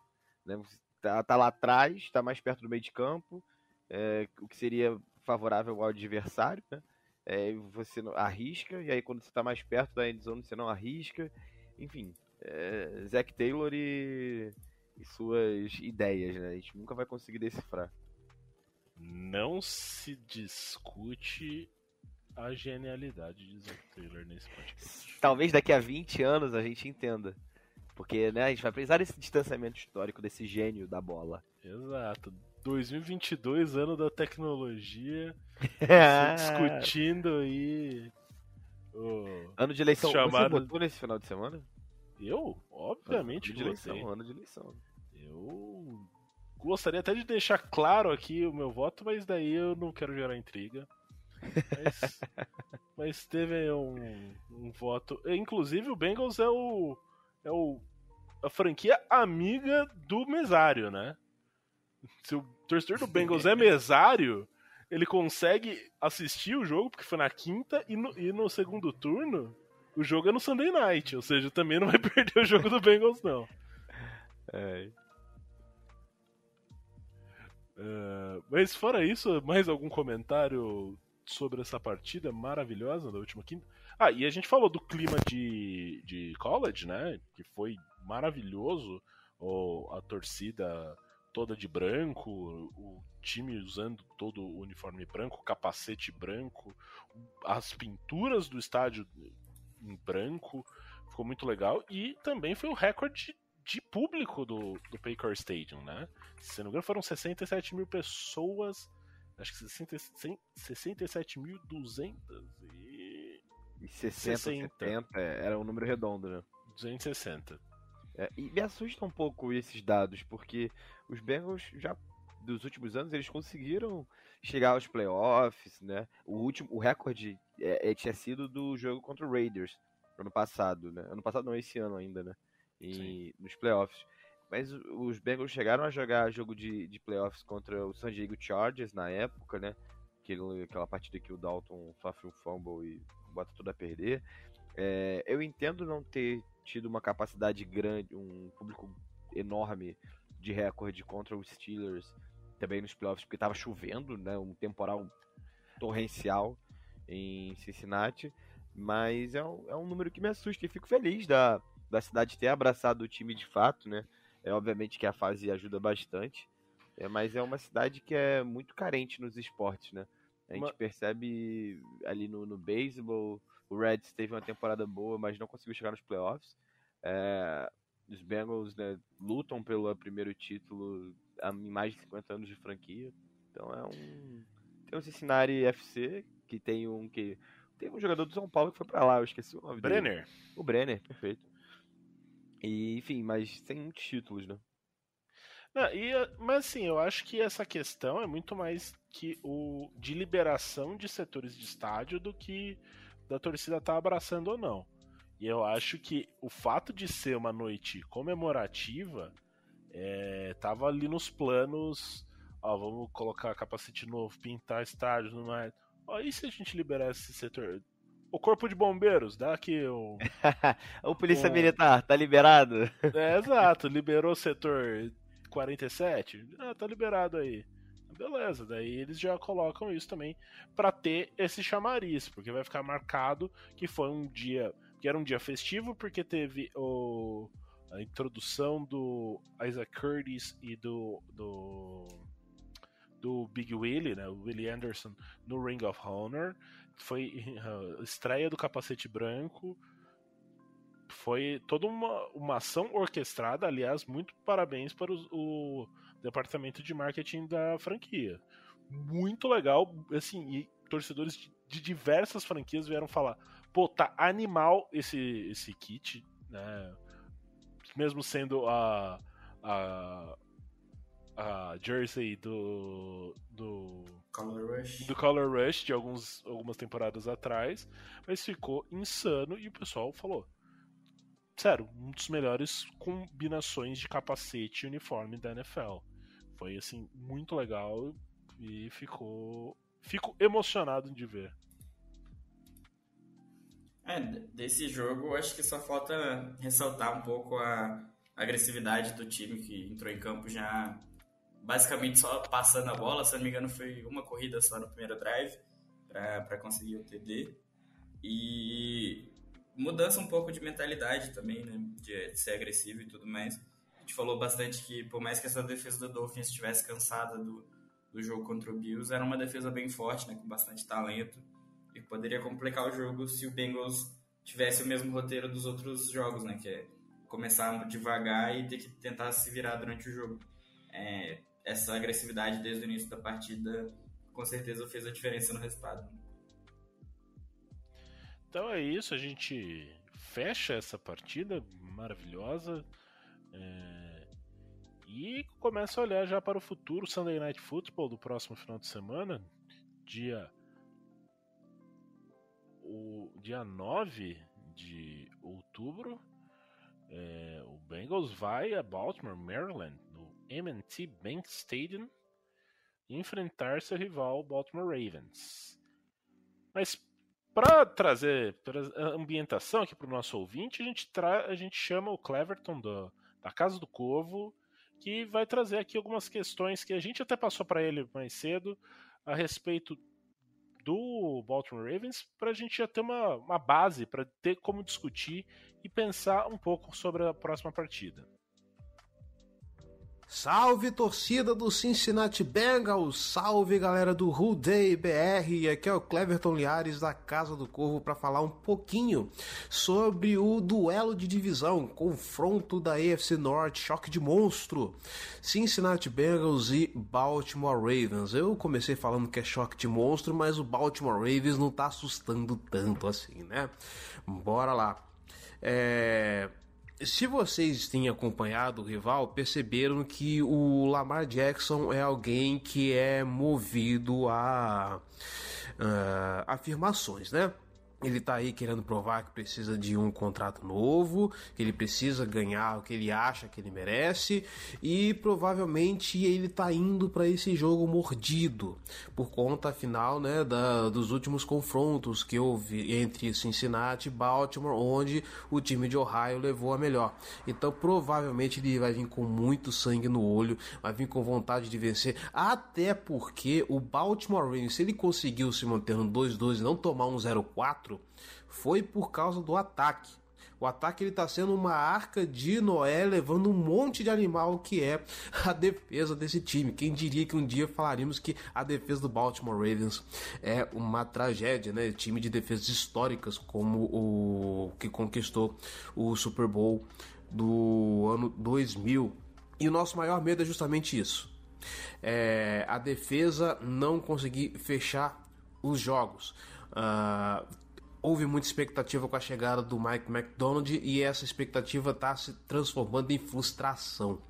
Né? Tá, tá, lá atrás, tá mais perto do meio de campo, é, o que seria favorável ao adversário, né? É, você arrisca, e aí quando você tá mais perto da endzone você não arrisca. Enfim, é, Zac Taylor e, e suas ideias, né? A gente nunca vai conseguir decifrar. Não se discute a genialidade de Zack Taylor nesse podcast. Talvez daqui a 20 anos a gente entenda. Porque né, a gente vai precisar desse distanciamento histórico, desse gênio da bola. Exato. 2022, ano da tecnologia, discutindo aí. O ano de eleição. Chamado... Você votou nesse final de semana? Eu? Obviamente ano de eleição, ano de eleição. Eu gostaria até de deixar claro aqui o meu voto, mas daí eu não quero gerar intriga. Mas, mas teve um, um, voto. Inclusive, o Bengals é o. É o. A franquia amiga do mesário, né? Se o torcedor do Bengals é mesário, ele consegue assistir o jogo, porque foi na quinta, e no, e no segundo turno, o jogo é no Sunday Night. Ou seja, também não vai perder o jogo do Bengals, não. É. Uh, mas fora isso, mais algum comentário sobre essa partida maravilhosa da última quinta. Ah, e a gente falou do clima de, de college, né? Que foi maravilhoso. O, a torcida toda de branco, o time usando todo o uniforme branco, capacete branco, as pinturas do estádio em branco, ficou muito legal. E também foi o recorde de público do, do Paycor Stadium, né? Se não me engano, foram 67 mil pessoas acho que 67.200 e... e 60, 60. 70, é, era um número redondo, né? 260. É, e me assusta um pouco esses dados, porque os Bengals já dos últimos anos eles conseguiram chegar aos playoffs, né? O último, o recorde é, é, tinha sido do jogo contra o Raiders ano passado, né? Ano passado não, esse ano ainda, né? E nos playoffs. Mas os Bengals chegaram a jogar jogo de, de playoffs contra o San Diego Chargers na época, né? aquele, aquela partida que o Dalton sofre um fumble e bota tudo a perder. É, eu entendo não ter tido uma capacidade grande, um público enorme de recorde contra os Steelers também nos playoffs, porque estava chovendo, né, um temporal torrencial em Cincinnati, mas é um, é um número que me assusta e fico feliz da, da cidade ter abraçado o time de fato, né? É obviamente que a fase ajuda bastante, é, mas é uma cidade que é muito carente nos esportes, né? A gente uma... percebe ali no, no beisebol, o Reds teve uma temporada boa, mas não conseguiu chegar nos playoffs. É, os Bengals né, lutam pelo primeiro título em mais de 50 anos de franquia. Então é um. Tem um Cincinnati FC, que tem um que. Tem um jogador do São Paulo que foi para lá, eu esqueci o nome Brenner. dele. O Brenner, perfeito. E, enfim, mas tem muitos títulos, né? Não, e, mas assim, eu acho que essa questão é muito mais que o de liberação de setores de estádio do que da torcida estar tá abraçando ou não. E eu acho que o fato de ser uma noite comemorativa é, tava ali nos planos. Ó, vamos colocar capacete novo, pintar estádio, no mais. Ó, e se a gente liberar esse setor? O corpo de bombeiros, dá aqui o. o polícia um... militar, tá liberado? É, exato, liberou o setor 47. Ah, tá liberado aí. Beleza, daí eles já colocam isso também para ter esse chamariz, porque vai ficar marcado que foi um dia, que era um dia festivo, porque teve o, a introdução do Isaac Curtis e do, do, do Big Willie, né, o Willie Anderson, no Ring of Honor. Foi a estreia do capacete branco, foi toda uma, uma ação orquestrada, aliás, muito parabéns para o, departamento de marketing da franquia. Muito legal, assim, e torcedores de, de, diversas franquias vieram falar: pô, tá animal esse, esse kit, né? Mesmo sendo a, a, a jersey do, do Color Rush. do Color Rush de alguns, algumas temporadas atrás, mas ficou insano e o pessoal falou: sério, um dos melhores combinações de capacete e uniforme da NFL. Foi assim muito legal e ficou fico emocionado de ver. É, desse jogo acho que só falta ressaltar um pouco a agressividade do time que entrou em campo já basicamente só passando a bola, se não me engano foi uma corrida só no primeiro drive para conseguir o TD. E mudança um pouco de mentalidade também, né? De, ser agressivo e tudo mais. A gente falou bastante que, por mais que essa defesa do Dolphins estivesse cansada do, do jogo contra o Bills, era uma defesa bem forte, né? Com bastante talento. E poderia complicar o jogo se o Bengals tivesse o mesmo roteiro dos outros jogos, né? Que é começar devagar e ter que tentar se virar durante o jogo. É, essa agressividade desde o início da partida com certeza fez a diferença no resultado. Então é isso, a gente fecha essa partida maravilhosa é... e começa a olhar já para o futuro Sunday Night Football do próximo final de semana, dia o dia 9 de outubro. É... o Bengals vai a Baltimore, Maryland, no M&T Bank Stadium enfrentar seu rival Baltimore Ravens. Mas para trazer ambientação aqui para o nosso ouvinte, a gente, a gente chama o Cleverton do, da Casa do Corvo, que vai trazer aqui algumas questões que a gente até passou para ele mais cedo a respeito do Baltimore Ravens, para a gente já ter uma, uma base para ter como discutir e pensar um pouco sobre a próxima partida. Salve torcida do Cincinnati Bengals, salve galera do Who Day BR, aqui é o Cleverton Liares da Casa do Corvo para falar um pouquinho sobre o duelo de divisão, confronto da AFC Norte, choque de monstro, Cincinnati Bengals e Baltimore Ravens. Eu comecei falando que é choque de monstro, mas o Baltimore Ravens não tá assustando tanto assim, né? Bora lá. É, se vocês têm acompanhado o rival, perceberam que o Lamar Jackson é alguém que é movido a uh, afirmações, né? Ele tá aí querendo provar que precisa de um contrato novo, que ele precisa ganhar o que ele acha que ele merece e provavelmente ele tá indo para esse jogo mordido por conta afinal, né, da, dos últimos confrontos que houve entre Cincinnati e Baltimore, onde o time de Ohio levou a melhor. Então provavelmente ele vai vir com muito sangue no olho, vai vir com vontade de vencer, até porque o Baltimore Ravens, se ele conseguiu se manter no 2-2 e não tomar um 0-4 foi por causa do ataque. O ataque ele está sendo uma arca de Noé levando um monte de animal que é a defesa desse time. Quem diria que um dia falaríamos que a defesa do Baltimore Ravens é uma tragédia, né? Time de defesas históricas como o que conquistou o Super Bowl do ano 2000. E o nosso maior medo é justamente isso. É a defesa não conseguir fechar os jogos. Uh, houve muita expectativa com a chegada do Mike McDonald e essa expectativa está se transformando em frustração.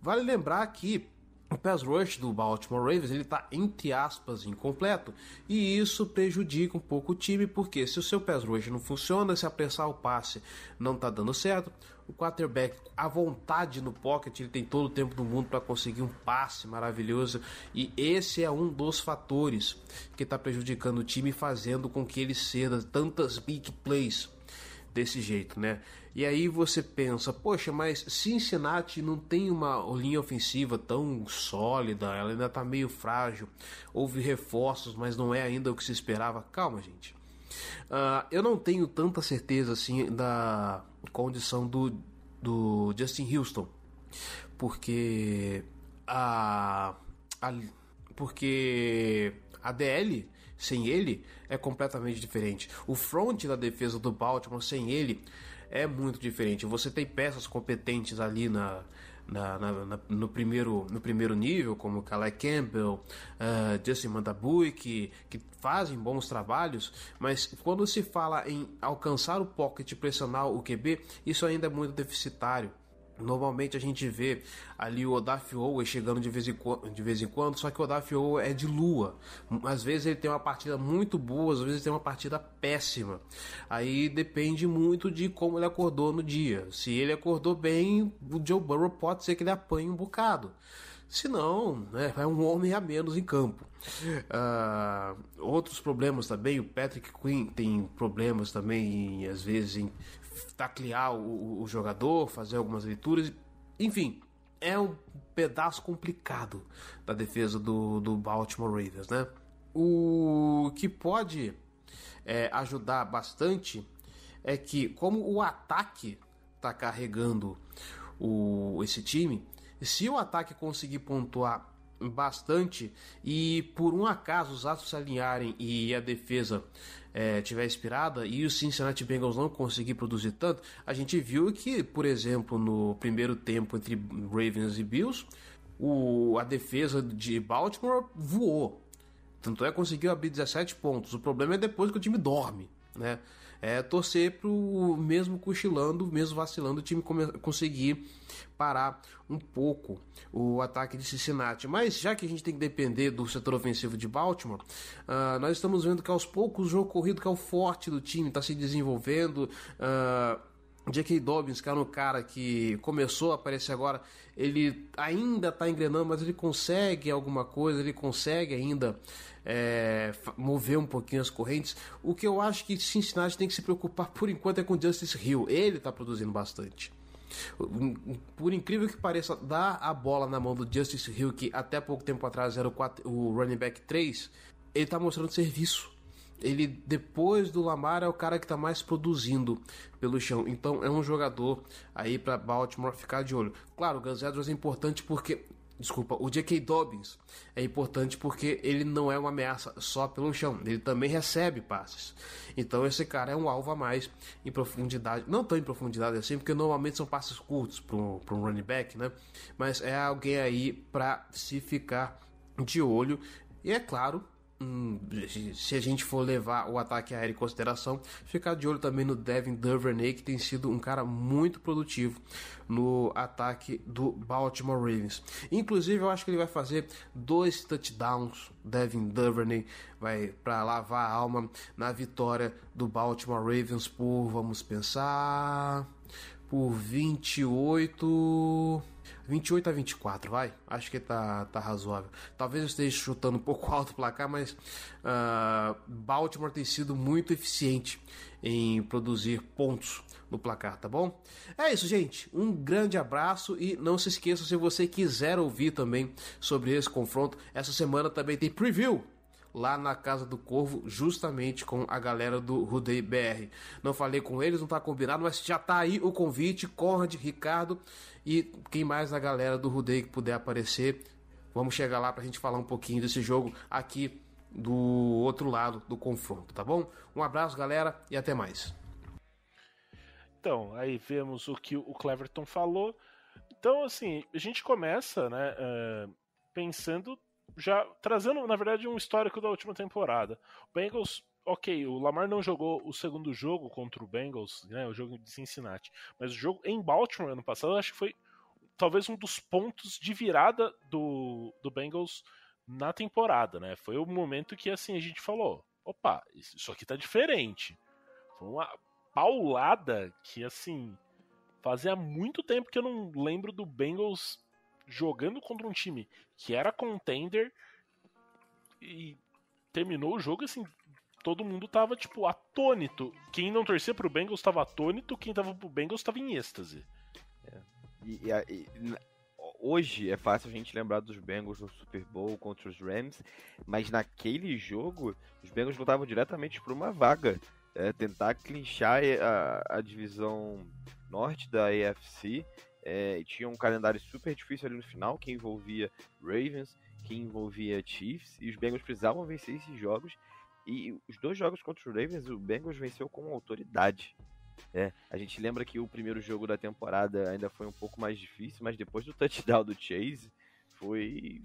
Vale lembrar que o pass rush do Baltimore Ravens ele está entre aspas incompleto e isso prejudica um pouco o time porque se o seu pass rush não funciona, se apressar o passe não está dando certo, o quarterback à vontade no pocket, ele tem todo o tempo do mundo para conseguir um passe maravilhoso e esse é um dos fatores que está prejudicando o time fazendo com que ele ceda tantas big plays desse jeito, né? E aí você pensa, poxa, mas Cincinnati não tem uma linha ofensiva tão sólida, ela ainda está meio frágil. Houve reforços, mas não é ainda o que se esperava. Calma, gente. Uh, eu não tenho tanta certeza assim da condição do, do Justin Houston, porque a, a porque a DL sem ele é completamente diferente. O front da defesa do Baltimore sem ele é muito diferente. Você tem peças competentes ali na, na, na, na, no, primeiro, no primeiro nível, como Calais Campbell, uh, Justin Mandabui, que, que fazem bons trabalhos, mas quando se fala em alcançar o pocket e pressionar o QB, isso ainda é muito deficitário. Normalmente a gente vê ali o Odaf Owe chegando de vez, em quando, de vez em quando, só que o Odaf Owe é de lua. Às vezes ele tem uma partida muito boa, às vezes ele tem uma partida péssima. Aí depende muito de como ele acordou no dia. Se ele acordou bem, o Joe Burrow pode ser que ele apanhe um bocado. Se não, né, é um homem a menos em campo. Uh, outros problemas também, o Patrick Quinn tem problemas também, às vezes, em taclear o, o jogador, fazer algumas leituras, enfim, é um pedaço complicado da defesa do, do Baltimore Ravens, né? O que pode é, ajudar bastante é que, como o ataque está carregando o, esse time, se o ataque conseguir pontuar bastante e por um acaso os astros se alinharem e a defesa é, tiver inspirada e o Cincinnati Bengals não conseguir produzir tanto, a gente viu que, por exemplo, no primeiro tempo entre Ravens e Bills, o, a defesa de Baltimore voou. Tanto é conseguiu abrir 17 pontos. O problema é depois que o time dorme, né? É torcer para o mesmo cochilando, mesmo vacilando, o time conseguir parar um pouco o ataque de Cincinnati. Mas já que a gente tem que depender do setor ofensivo de Baltimore, uh, nós estamos vendo que aos poucos o jogo corrido, que é o forte do time, está se desenvolvendo. Uh, J.K. Dobbins, que era um cara que começou a aparecer agora, ele ainda está engrenando, mas ele consegue alguma coisa, ele consegue ainda é, mover um pouquinho as correntes. O que eu acho que Cincinnati tem que se preocupar por enquanto é com Justice Hill. Ele está produzindo bastante. Por incrível que pareça, dar a bola na mão do Justice Hill, que até pouco tempo atrás era o, 4, o running back 3, ele está mostrando serviço ele depois do Lamar é o cara que está mais produzindo pelo chão. Então é um jogador aí para Baltimore ficar de olho. Claro, o Gus Edwards é importante porque Desculpa, o J.K. Dobbins é importante porque ele não é uma ameaça só pelo chão, ele também recebe passes. Então esse cara é um alvo a mais em profundidade, não tão em profundidade assim, porque normalmente são passes curtos para um, um running back, né? Mas é alguém aí para se ficar de olho. E é claro, hum, se a gente for levar o ataque aéreo em consideração, ficar de olho também no Devin Duvernay, que tem sido um cara muito produtivo no ataque do Baltimore Ravens. Inclusive, eu acho que ele vai fazer dois touchdowns. Devin Duvernay vai para lavar a alma na vitória do Baltimore Ravens por, vamos pensar, por 28 28 a 24, vai. Acho que tá, tá razoável. Talvez eu esteja chutando um pouco alto o placar, mas uh, Baltimore tem sido muito eficiente em produzir pontos no placar, tá bom? É isso, gente. Um grande abraço e não se esqueça se você quiser ouvir também sobre esse confronto. Essa semana também tem preview lá na Casa do Corvo, justamente com a galera do Rudei BR. Não falei com eles, não tá combinado, mas já tá aí o convite, Conrad, Ricardo e quem mais da galera do Rudei que puder aparecer. Vamos chegar lá pra gente falar um pouquinho desse jogo aqui do outro lado do confronto, tá bom? Um abraço, galera, e até mais. Então, aí vemos o que o Cleverton falou. Então, assim, a gente começa, né, uh, pensando já trazendo, na verdade, um histórico da última temporada. O Bengals, ok, o Lamar não jogou o segundo jogo contra o Bengals, né, o jogo de Cincinnati, mas o jogo em Baltimore ano passado, acho que foi talvez um dos pontos de virada do, do Bengals na temporada, né? Foi o momento que assim a gente falou, opa, isso aqui tá diferente. Foi uma paulada que assim fazia muito tempo que eu não lembro do Bengals jogando contra um time que era contender e terminou o jogo assim, todo mundo tava tipo atônito. Quem não torcia pro Bengals tava atônito, quem tava pro Bengals tava em êxtase. É. E, e, e, hoje é fácil a gente lembrar dos Bengals no Super Bowl contra os Rams, mas naquele jogo os Bengals lutavam diretamente por uma vaga, é, tentar clinchar a, a divisão norte da AFC é, tinha um calendário super difícil ali no final, que envolvia Ravens, que envolvia Chiefs, e os Bengals precisavam vencer esses jogos. E os dois jogos contra os Ravens, o Bengals venceu com autoridade. É, a gente lembra que o primeiro jogo da temporada ainda foi um pouco mais difícil, mas depois do touchdown do Chase, foi,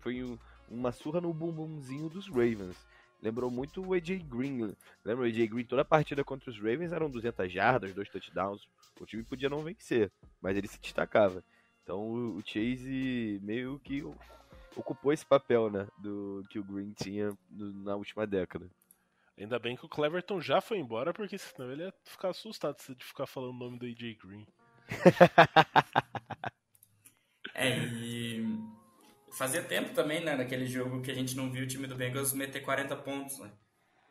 foi um, uma surra no bumbumzinho dos Ravens. Lembrou muito o AJ Green. Lembra o AJ Green? Toda a partida contra os Ravens eram 200 jardas, dois touchdowns. O time podia não vencer, mas ele se destacava. Então o Chase meio que ocupou esse papel, né? Do que o Green tinha no, na última década. Ainda bem que o Cleverton já foi embora, porque senão ele ia ficar assustado de ficar falando o nome do AJ Green. é, e fazia tempo também, né, naquele jogo que a gente não viu o time do Bengals meter 40 pontos, né?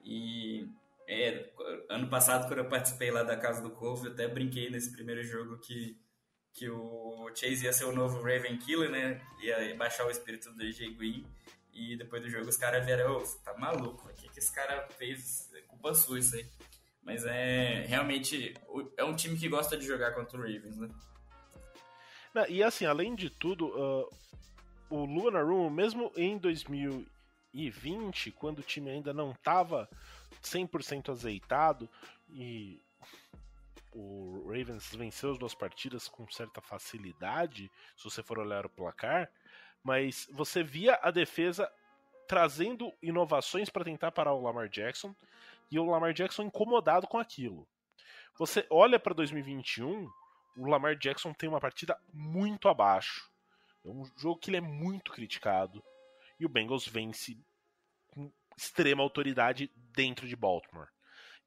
E é, ano passado, quando eu participei lá da Casa do Corvo, eu até brinquei nesse primeiro jogo que, que o Chase ia ser o novo Raven Killer, né? Ia baixar o espírito do AJ Green. E depois do jogo os caras vieram, ô, tá maluco, o que, que esse cara fez? É culpa sua isso aí. Mas é realmente é um time que gosta de jogar contra o Ravens, né? e assim, além de tudo, uh, o Lunar Room, mesmo em 2020, quando o time ainda não estava 100% azeitado e o Ravens venceu as duas partidas com certa facilidade, se você for olhar o placar, mas você via a defesa trazendo inovações para tentar parar o Lamar Jackson e o Lamar Jackson incomodado com aquilo. Você olha para 2021, o Lamar Jackson tem uma partida muito abaixo. É um jogo que ele é muito criticado e o Bengals vence com extrema autoridade dentro de Baltimore.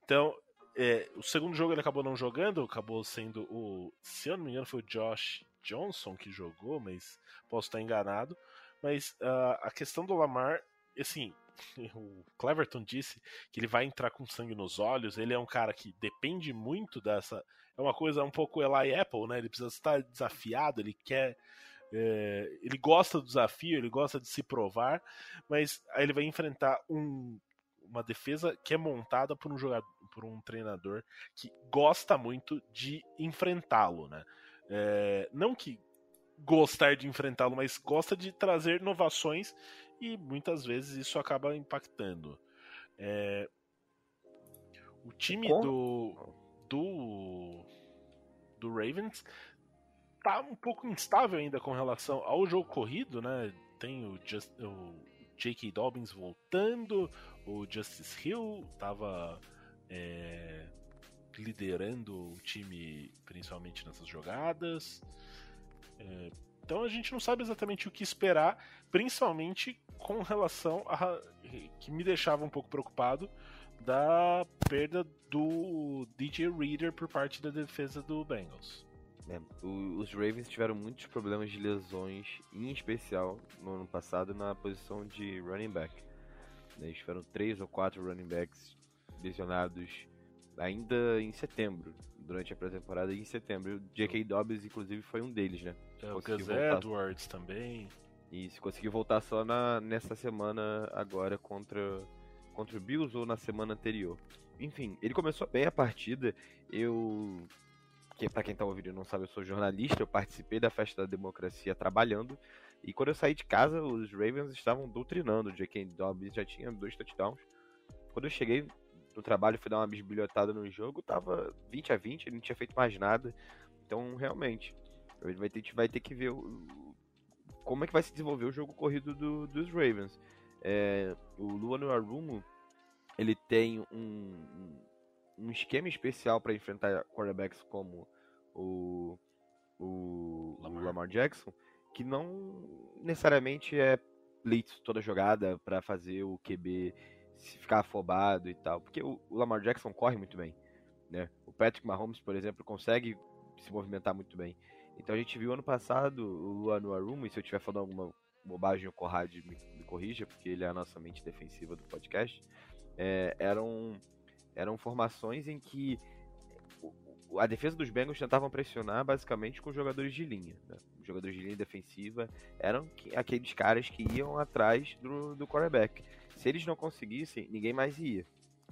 Então, é, o segundo jogo ele acabou não jogando, acabou sendo o. Se eu não me engano, foi o Josh Johnson que jogou, mas posso estar enganado. Mas uh, a questão do Lamar, assim, o Cleverton disse que ele vai entrar com sangue nos olhos. Ele é um cara que depende muito dessa. É uma coisa um pouco Eli Apple, né? Ele precisa estar desafiado, ele quer é, ele gosta do desafio, ele gosta de se provar, mas aí ele vai enfrentar um, uma defesa que é montada por um jogador, por um treinador que gosta muito de enfrentá-lo, né? É, não que gostar de enfrentá-lo, mas gosta de trazer inovações e muitas vezes isso acaba impactando. É, o time do, do do Ravens tá um pouco instável ainda com relação ao jogo corrido, né? Tem o, Just, o J.K. Dobbins voltando, o Justice Hill estava é, liderando o time, principalmente nessas jogadas. É, então a gente não sabe exatamente o que esperar, principalmente com relação a. que me deixava um pouco preocupado da perda do DJ Reader por parte da defesa do Bengals. É, os Ravens tiveram muitos problemas de lesões, em especial no ano passado na posição de running back. Eles tiveram três ou quatro running backs lesionados ainda em setembro, durante a pré-temporada em setembro. O J.K. Dobbins, inclusive, foi um deles, né? É, o Gus Edwards também. Isso, conseguiu voltar só na, nessa semana agora contra, contra o Bills ou na semana anterior. Enfim, ele começou bem a partida. Eu que para quem tá ouvindo não sabe, eu sou jornalista, eu participei da festa da democracia trabalhando, e quando eu saí de casa, os Ravens estavam doutrinando, J.K. Dobbins já tinha dois touchdowns. Quando eu cheguei no trabalho, fui dar uma bisbilhotada no jogo, tava 20 a 20, ele não tinha feito mais nada. Então, realmente, a gente vai ter, vai ter que ver o, como é que vai se desenvolver o jogo corrido do, dos Ravens. É, o Luan Arumo, ele tem um, um esquema especial para enfrentar quarterbacks como o, o Lamar. o Lamar Jackson, que não necessariamente é blitz toda jogada para fazer o QB ficar afobado e tal, porque o, o, Lamar Jackson corre muito bem, né? O Patrick Mahomes, por exemplo, consegue se movimentar muito bem. Então a gente viu ano passado o Luan Arumo, e se eu estiver falando alguma bobagem, o Conrad me, me corrija, porque ele é a nossa mente defensiva do podcast, é, eram eram formações em que a defesa dos Bengals tentavam pressionar basicamente com jogadores de linha. Né? Os jogadores de linha defensiva eram aqueles caras que iam atrás do, do quarterback. Se eles não conseguissem, ninguém mais ia.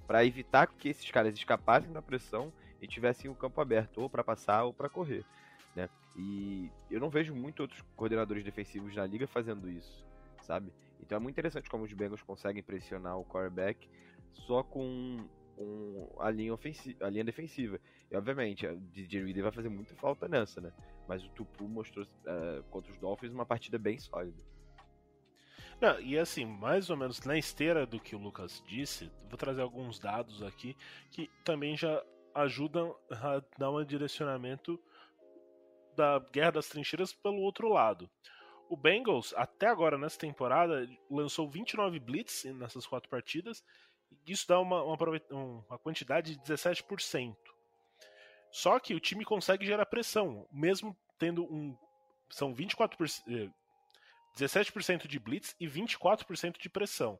Para evitar que esses caras escapassem da pressão e tivessem o campo aberto, ou para passar ou para correr. Né? E eu não vejo muito outros coordenadores defensivos na liga fazendo isso, sabe? Então é muito interessante como os Bengals conseguem pressionar o quarterback só com com a linha ofensiva, a linha defensiva. E obviamente, o DJ Reader vai fazer muita falta nessa, né? Mas o Tupu mostrou uh, contra os Dolphins uma partida bem sólida. Não, e assim, mais ou menos na esteira do que o Lucas disse, vou trazer alguns dados aqui que também já ajudam a dar um direcionamento da Guerra das Trincheiras pelo outro lado. O Bengals, até agora nessa temporada, lançou 29 blitz nessas quatro partidas isso dá uma, uma, uma quantidade de 17%. Só que o time consegue gerar pressão, mesmo tendo um. São 24%. 17% eh, de blitz e 24% de pressão.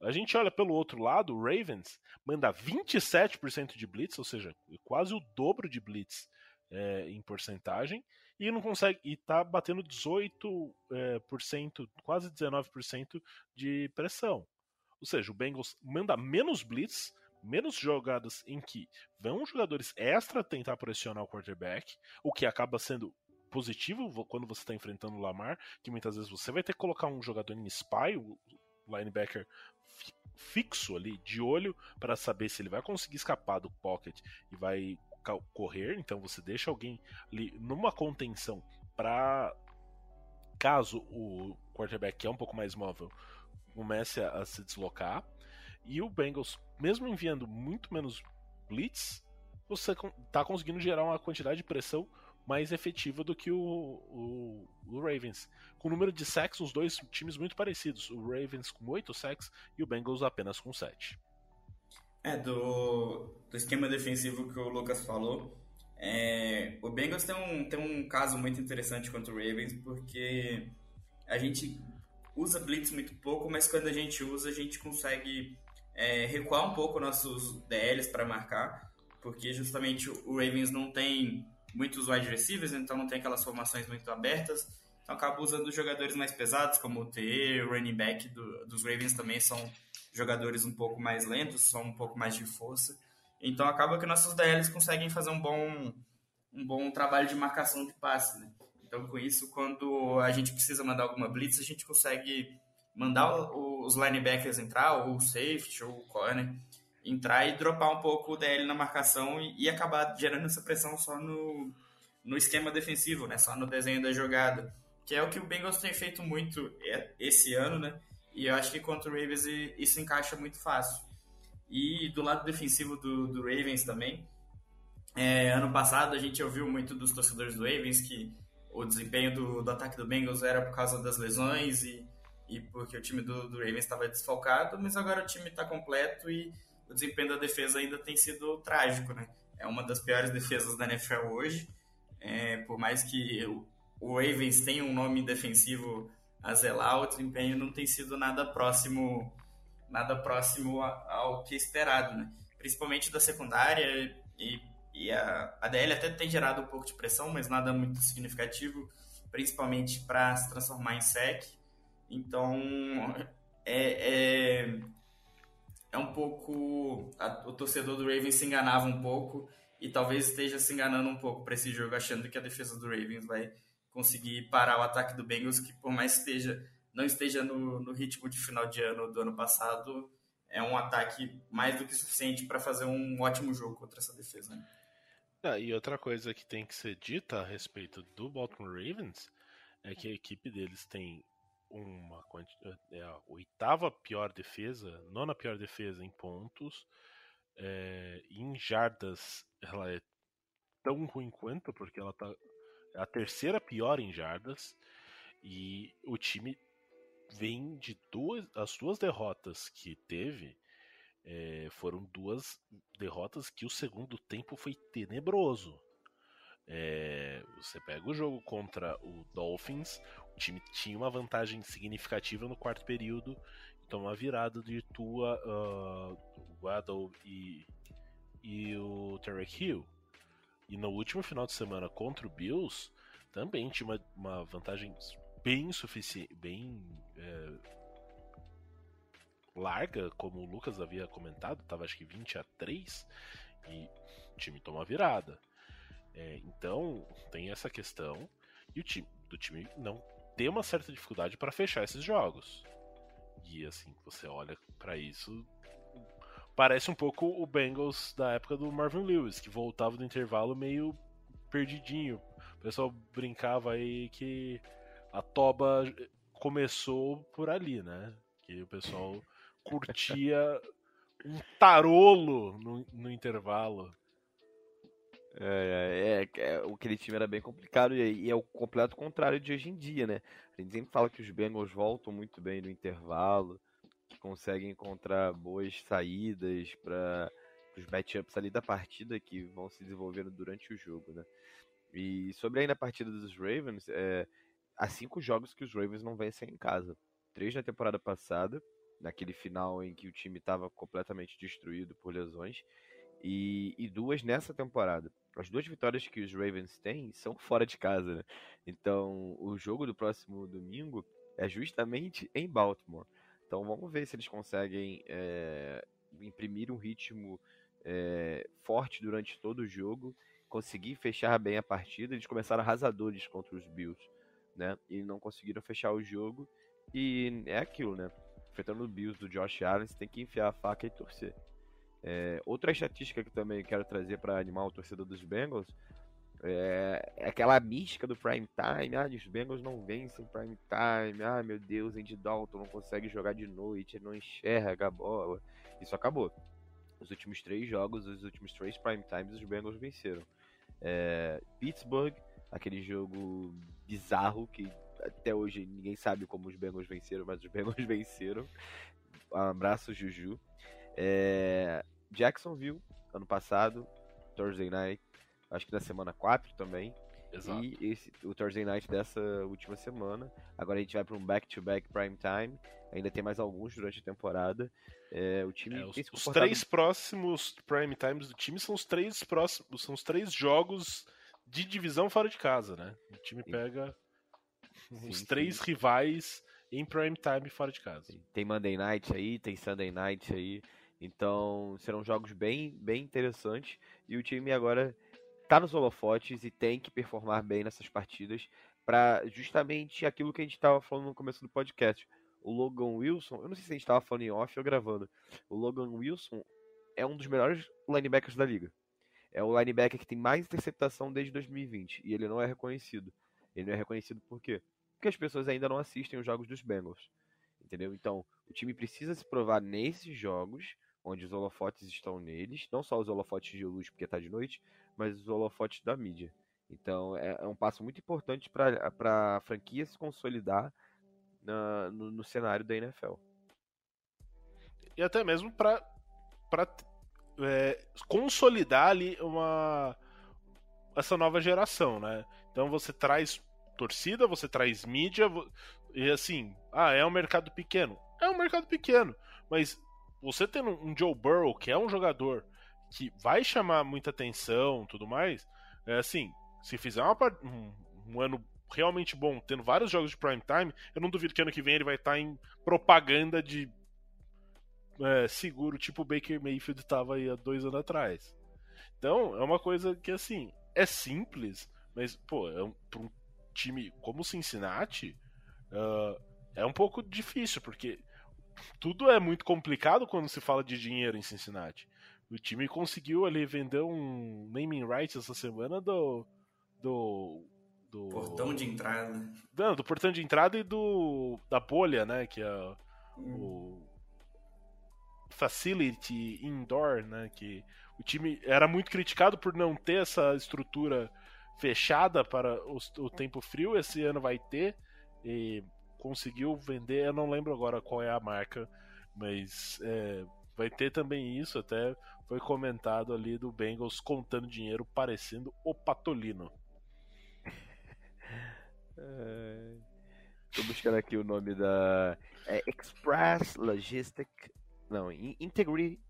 A gente olha pelo outro lado, o Ravens manda 27% de blitz, ou seja, quase o dobro de blitz é, em porcentagem, e não consegue e tá batendo 18%, é, por cento, quase 19% de pressão. Ou seja, o Bengals manda menos blitz, menos jogadas em que vão jogadores extra tentar pressionar o quarterback, o que acaba sendo positivo quando você está enfrentando o Lamar, que muitas vezes você vai ter que colocar um jogador em spy, o linebacker fixo ali, de olho, para saber se ele vai conseguir escapar do pocket e vai correr. Então você deixa alguém ali numa contenção para caso o quarterback que é um pouco mais móvel comece a, a se deslocar. E o Bengals, mesmo enviando muito menos blitz, você está conseguindo gerar uma quantidade de pressão mais efetiva do que o, o, o, Ravens. Com o número de sacks, os dois times muito parecidos. O Ravens com 8 sacks e o Bengals apenas com 7. É, do, do esquema defensivo que o Lucas falou, é, o Bengals tem um, tem um caso muito interessante contra o Ravens, porque a gente usa blitz muito pouco, mas quando a gente usa, a gente consegue é, recuar um pouco nossos DLs para marcar, porque justamente o Ravens não tem muitos wide receivers, então não tem aquelas formações muito abertas, então acaba usando jogadores mais pesados, como o TE, o running back do, dos Ravens também são jogadores um pouco mais lentos, são um pouco mais de força, então acaba que nossos DLs conseguem fazer um bom, um bom trabalho de marcação de passe, né? Então, com isso, quando a gente precisa mandar alguma blitz, a gente consegue mandar os linebackers entrar, ou o safety, ou o corner, entrar e dropar um pouco o DL na marcação e, acabar gerando essa pressão só no, no esquema defensivo, né? Só no desenho da jogada. Que é o que o Bengals tem feito muito esse ano, né? E eu acho que contra o Ravens isso encaixa muito fácil. E do lado defensivo do, do Ravens também, é, ano passado a gente ouviu muito dos torcedores do Ravens que o desempenho do, do ataque do Bengals era por causa das lesões e, e porque o time do, do Ravens estava desfalcado, mas agora o time está completo e o desempenho da defesa ainda tem sido trágico, né? É uma das piores defesas da NFL hoje, é, por mais que o, Ravens tenha um nome defensivo a zelar, o desempenho não tem sido nada próximo nada próximo ao que é esperado, né? Principalmente da secundária e e a, a DL até tem gerado um pouco de pressão, mas nada muito significativo, principalmente para se transformar em SEC. Então, é, é, é um pouco. A, o torcedor do Ravens se enganava um pouco e talvez esteja se enganando um pouco para esse jogo, achando que a defesa do Ravens vai conseguir parar o ataque do Bengals, que por mais esteja, não esteja no, no ritmo de final de ano do ano passado, é um ataque mais do que suficiente para fazer um ótimo jogo contra essa defesa. Né? Ah, e outra coisa que tem que ser dita a respeito do Baltimore Ravens é que a equipe deles tem uma é a oitava pior defesa, nona pior defesa em pontos, é, em jardas ela é tão ruim quanto porque ela tá é a terceira pior em jardas e o time vem de duas as duas derrotas que teve é, foram duas derrotas que o segundo tempo foi tenebroso. É, você pega o jogo contra o Dolphins, o time tinha uma vantagem significativa no quarto período, então uma virada de Tua, uh, Waddle e, e o Tarek Hill. E no último final de semana contra o Bills, também tinha uma, uma vantagem bem suficiente, bem é, larga, como o Lucas havia comentado, estava acho que 20 a 3 e o time toma virada. É, então, tem essa questão e o time do time não tem uma certa dificuldade para fechar esses jogos. E assim, você olha para isso, parece um pouco o Bengals da época do Marvin Lewis, que voltava do intervalo meio perdidinho. O pessoal brincava aí que a toba começou por ali, né? Que o pessoal curtia um tarolo no, no intervalo. É, é, é, aquele time era bem complicado e, e, é o completo contrário de hoje em dia, né? A gente sempre fala que os Bengals voltam muito bem no intervalo, que conseguem encontrar boas saídas para os matchups ali da partida que vão se desenvolvendo durante o jogo, né? E sobre ainda a partida dos Ravens, é, há cinco jogos que os Ravens não vencem em casa. Três na temporada passada, naquele final em que o time estava completamente destruído por lesões, e, e, duas nessa temporada. As duas vitórias que os Ravens têm são fora de casa, né? Então, o jogo do próximo domingo é justamente em Baltimore. Então, vamos ver se eles conseguem é, imprimir um ritmo é, forte durante todo o jogo, conseguir fechar bem a partida. Eles começaram arrasadores contra os Bills, né? E não conseguiram fechar o jogo. E é aquilo, né? Enfrentando o Bills do Josh Allen, você tem que enfiar a faca e torcer. É, outra estatística que também quero trazer para animar o torcedor dos Bengals é, é, aquela mística do prime time. Ah, os Bengals não vencem prime time. Ah, meu Deus, Andy Dalton não consegue jogar de noite, não enxerga a bola. Isso acabou. Os últimos três jogos, os últimos três prime times, os Bengals venceram. É, Pittsburgh, aquele jogo bizarro que até hoje ninguém sabe como os Bengals venceram, mas os Bengals venceram. Um abraço, Juju. É... Jacksonville, ano passado, Thursday Night, acho que na semana 4 também. Exato. E esse, o Thursday Night dessa última semana. Agora a gente vai para um back-to-back prime time. Ainda tem mais alguns durante a temporada. É, o time é, os, os, três próximos prime times do time são os três próximos, são os três jogos de divisão fora de casa, né? O time pega Sim, os três sim. rivais em prime time fora de casa. Tem Monday Night aí, tem Sunday Night aí. Então serão jogos bem, bem interessantes. E o time agora tá nos holofotes e tem que performar bem nessas partidas para justamente aquilo que a gente estava falando no começo do podcast. O Logan Wilson, eu não sei se a gente estava falando em off ou gravando. O Logan Wilson é um dos melhores linebackers da liga. É o linebacker que tem mais interceptação desde 2020 e ele não é reconhecido. Ele não é reconhecido por quê? Porque as pessoas ainda não assistem os jogos dos Bengals. entendeu? Então, o time precisa se provar nesses jogos, onde os holofotes estão neles, não só os holofotes de luz porque está de noite, mas os holofotes da mídia. Então, é, é um passo muito importante para a franquia se consolidar na, no, no cenário da NFL. E até mesmo para é, consolidar ali uma essa nova geração, né? Então você traz torcida, você traz mídia e assim, ah, é um mercado pequeno. É um mercado pequeno, mas você tendo um Joe Burrow, que é um jogador que vai chamar muita atenção, tudo mais, é assim, se fizer uma, um, um ano realmente bom, tendo vários jogos de prime time, eu não duvido que ano que vem ele vai estar em propaganda de é, seguro, tipo o Baker Mayfield estava aí há dois anos atrás. Então, é uma coisa que, assim, é simples, mas, pô, é um, para um time como o Cincinnati, uh, é um pouco difícil, porque tudo é muito complicado quando se fala de dinheiro em Cincinnati. O time conseguiu ali vender um naming rights essa semana do. do. do portão de entrada. Não, do portão de entrada e do. da bolha, né? Que é hum. o facility indoor, né? Que o time era muito criticado por não ter essa estrutura fechada para o, o tempo frio. Esse ano vai ter e conseguiu vender. Eu não lembro agora qual é a marca, mas é, vai ter também isso. Até foi comentado ali do Bengals contando dinheiro, parecendo o Patolino. É... Tô buscando aqui o nome da é Express Logistic não, Integrity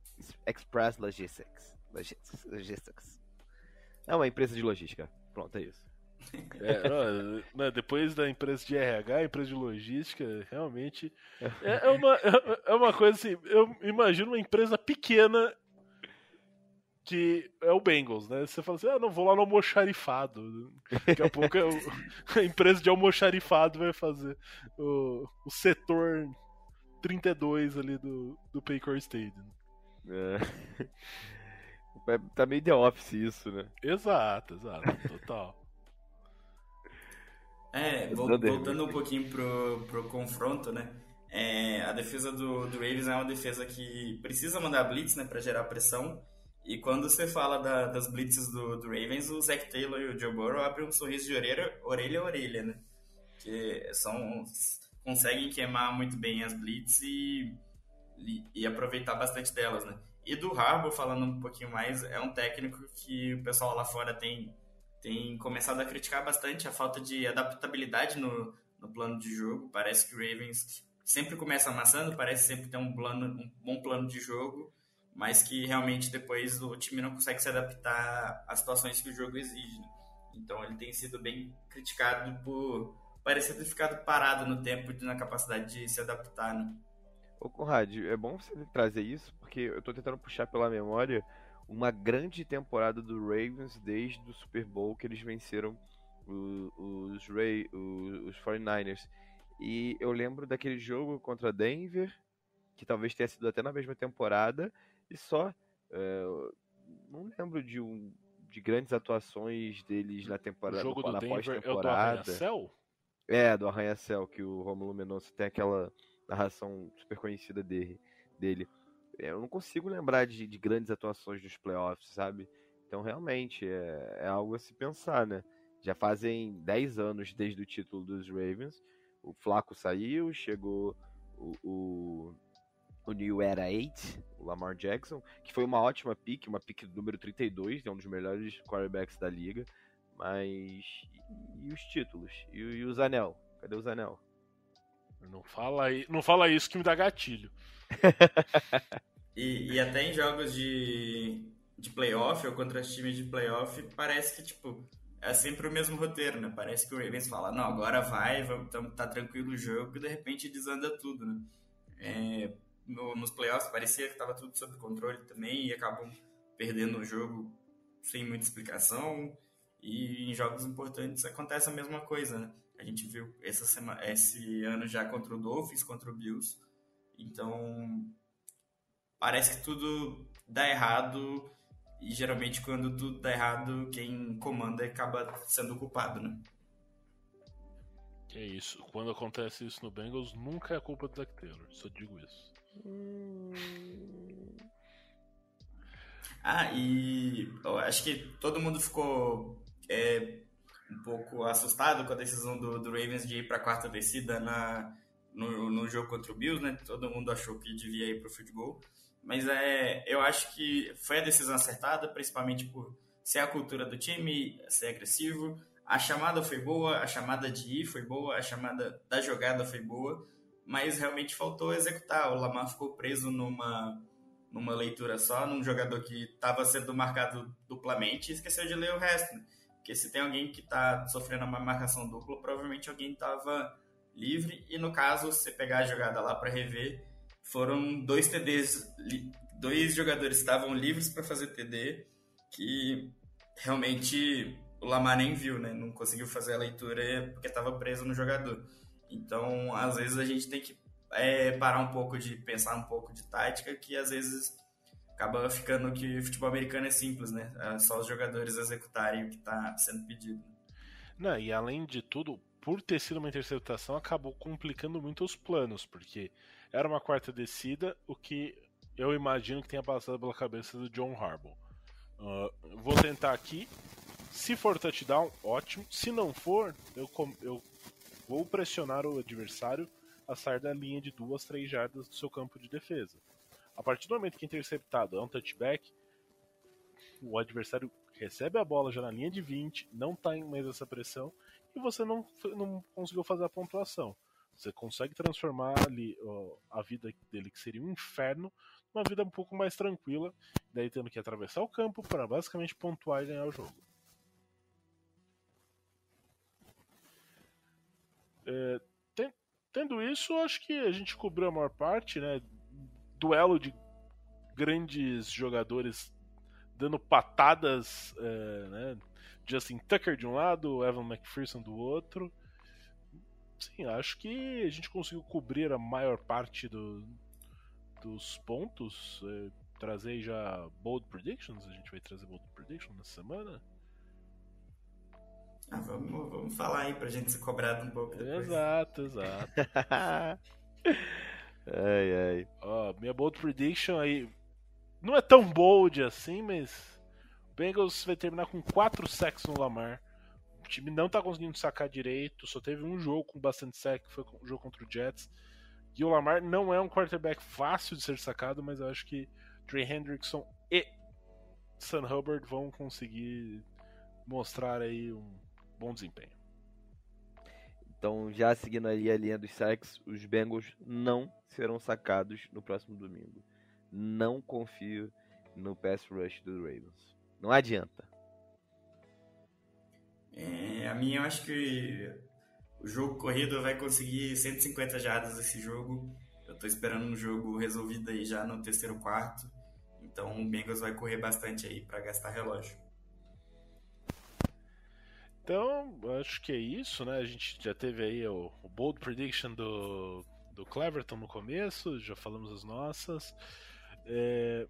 Express Logistics. Logistics. É uma empresa de logística. Pronto, é isso. É, não, não, depois da empresa de RH, empresa de logística, realmente é, é uma, é, é uma coisa assim. Eu imagino uma empresa pequena que é o Bengals, né? Você fala assim, ah, não, vou lá no almoxarifado. Daqui a pouco é o, a empresa de almoxarifado vai fazer o, o setor 32 ali do, do Paycor Stadium. É. Tá meio The Office isso, né? Exato, exato, total. É, voltando um pouquinho pro, pro confronto, né? É, a defesa do, do Ravens é uma defesa que precisa mandar blitz, né, para gerar pressão. E quando você fala da, das blitzes do, do Ravens, o Zach Taylor e o Joe Burrow abrem um sorriso de orelha, orelha a orelha, né? Que são conseguem queimar muito bem as blitz e, e, e, aproveitar bastante delas, né? E do Harbour, falando um pouquinho mais, é um técnico que o pessoal lá fora tem, tem começado a criticar bastante a falta de adaptabilidade no, no plano de jogo. Parece que o Ravens sempre começa amassando, parece sempre ter um, plano, um bom plano de jogo, mas que realmente depois o time não consegue se adaptar às situações que o jogo exige. Né? Então ele tem sido bem criticado por parecia ter ficado parado no tempo e na capacidade de se adaptar, né? Ô Conrad, é bom você trazer isso, porque eu tô tentando puxar pela memória uma grande temporada do Ravens desde o Super Bowl que eles venceram os, Ray, os 49ers. E eu lembro daquele jogo contra Denver, que talvez tenha sido até na mesma temporada, e só. É, não lembro de, um, de grandes atuações deles na temporada. O jogo do Denver é do Arranha-Céu? É, do Arranha-Céu, que o Romulo Mendonça tem aquela narração super conhecida dele. dele. É, eu não consigo lembrar de, de, grandes atuações nos playoffs, sabe? Então, realmente, é, é, algo a se pensar, né? Já fazem 10 anos desde o título dos Ravens. O Flaco saiu, chegou o, o, o New Era 8, o Lamar Jackson, que foi uma ótima pick, uma pick do número 32, é um dos melhores quarterbacks da liga. Mas. E, os títulos? E, e os anel? Cadê os anel? Não fala, não fala isso que me dá gatilho. e, e até em jogos de, de playoff ou contra times de playoff, parece que, tipo, é sempre o mesmo roteiro, né? Parece que o Ravens fala, não, agora vai, vamos, tá tranquilo o jogo, e de repente desanda tudo, né? É, no, nos playoffs parecia que tava tudo sob controle também e acabam perdendo o jogo sem muita explicação. E em jogos importantes acontece a mesma coisa, né? A gente viu essa semana, esse ano já contra o Dolphins, contra o Bills. Então, parece que tudo dá errado e geralmente quando tudo dá errado, quem comanda acaba sendo culpado, né? É isso. Quando acontece isso no Bengals, nunca é culpa do Zach Taylor. Só digo isso. Ah, e eu acho que todo mundo ficou é, um pouco assustado com a decisão do, do Ravens de ir para a quarta descida na, no, no jogo contra o Bills, né? Todo mundo achou que devia ir para o goal. Mas é, eu acho que foi a decisão acertada, principalmente por ser a cultura do time, ser agressivo. A chamada foi boa, a chamada de ir foi boa, a chamada da jogada foi boa, mas realmente faltou executar. O Lamar ficou preso numa, numa leitura só, num jogador que estava sendo marcado duplamente e esqueceu de ler o resto. Né? Porque se tem alguém que está sofrendo uma marcação dupla, provavelmente alguém estava livre. E no caso, você pegar a jogada lá para rever, foram dois TDs, dois jogadores estavam livres para fazer TD, que realmente o Lamar nem viu, né? Não conseguiu fazer a leitura porque estava preso no jogador. Então, às vezes a gente tem que é, parar um pouco de pensar um pouco de tática, que às vezes acaba ficando que futebol americano é simples, né? É só os jogadores executarem o que está sendo pedido. Não, e além de tudo, por ter sido uma interceptação, acabou complicando muito os planos, porque era uma quarta descida, o que eu imagino que tenha passado pela cabeça do John Harbaugh. Uh, vou tentar aqui. Se for touchdown, ótimo. Se não for, eu, eu vou pressionar o adversário a sair da linha de duas, três jardas do seu campo de defesa. A partir do momento que é interceptado é um touchback, o adversário recebe a bola já na linha de 20, não está em mais essa pressão e você não, não conseguiu fazer a pontuação. Você consegue transformar ali ó, a vida dele, que seria um inferno, numa vida um pouco mais tranquila, daí tendo que atravessar o campo para basicamente pontuar e ganhar o jogo. É, tendo isso, acho que a gente cobriu a maior parte, né? Duelo de grandes jogadores dando patadas, é, né? Justin Tucker de um lado, Evan McPherson do outro. Sim, acho que a gente conseguiu cobrir a maior parte do, dos pontos. É, trazer já bold predictions. A gente vai trazer bold predictions nessa semana. Ah, vamos, vamos falar aí pra gente ser cobrado um pouco depois. Exato, exato. ai, ai. Ó, minha bold prediction aí não é tão bold assim, mas o Bengals vai terminar com 4 sacks no Lamar. O time não tá conseguindo sacar direito, só teve um jogo com bastante sack, que foi o jogo contra o Jets. E o Lamar não é um quarterback fácil de ser sacado, mas eu acho que Trey Hendrickson e Sam Hubbard vão conseguir mostrar aí um bom desempenho. Então, já seguindo ali a linha dos sacks, os Bengals não serão sacados no próximo domingo. Não confio no pass rush dos Ravens. Não adianta. É, a minha, eu acho que o jogo corrido vai conseguir 150 jardas esse jogo. Eu tô esperando um jogo resolvido aí já no terceiro quarto. Então o Bengals vai correr bastante aí para gastar relógio. Então, acho que é isso, né? A gente já teve aí o, o bold prediction do, do Cleverton no começo, já falamos as nossas. É,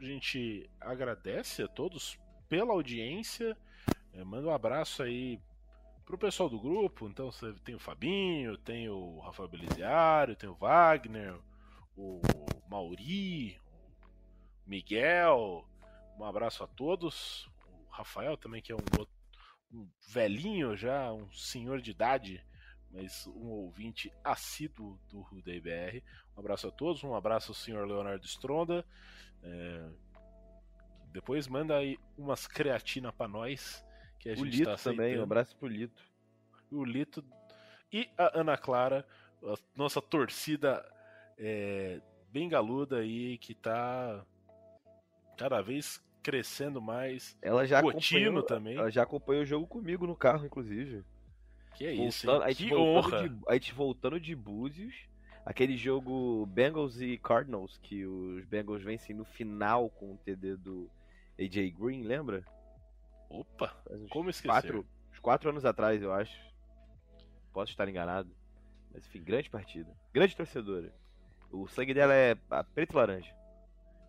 a gente agradece a todos pela audiência. É, manda um abraço aí pro pessoal do grupo. Então você tem o Fabinho, tem o Rafael Beliziário, tem o Wagner, o Mauri, o Miguel. Um abraço a todos. O Rafael também, que é um outro um velhinho já, um senhor de idade, mas um ouvinte assíduo do Rudei BR. Um abraço a todos, um abraço ao senhor Leonardo Stronda. É... Depois manda aí umas creatina para nós. Que a o gente Lito tá também, um abraço pro Lito. O Lito e a Ana Clara, a nossa torcida é, bem galuda aí, que tá cada vez crescendo mais. Ela já Cotino acompanhou, também. Ela já acompanhou o jogo comigo no carro, inclusive. Que é isso, Voltando, hein? a, gente que honra. de, a gente voltando de Búzios, aquele jogo Bengals e Cardinals, que os Bengals vencem no final com o TD do AJ Green, lembra? Opa, como esquecer? quatro, uns quatro anos atrás, eu acho. Posso estar enganado. Mas enfim, grande partida. Grande torcedora. O sangue dela é ah, preto e laranja.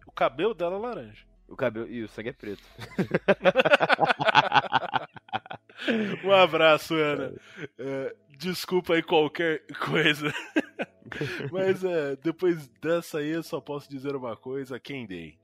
O cabelo dela é laranja. O cabelo. E o sangue é preto. um abraço, Ana. É, Desculpa aí qualquer coisa. Mas é, depois dessa aí eu só posso dizer uma coisa, quem dei.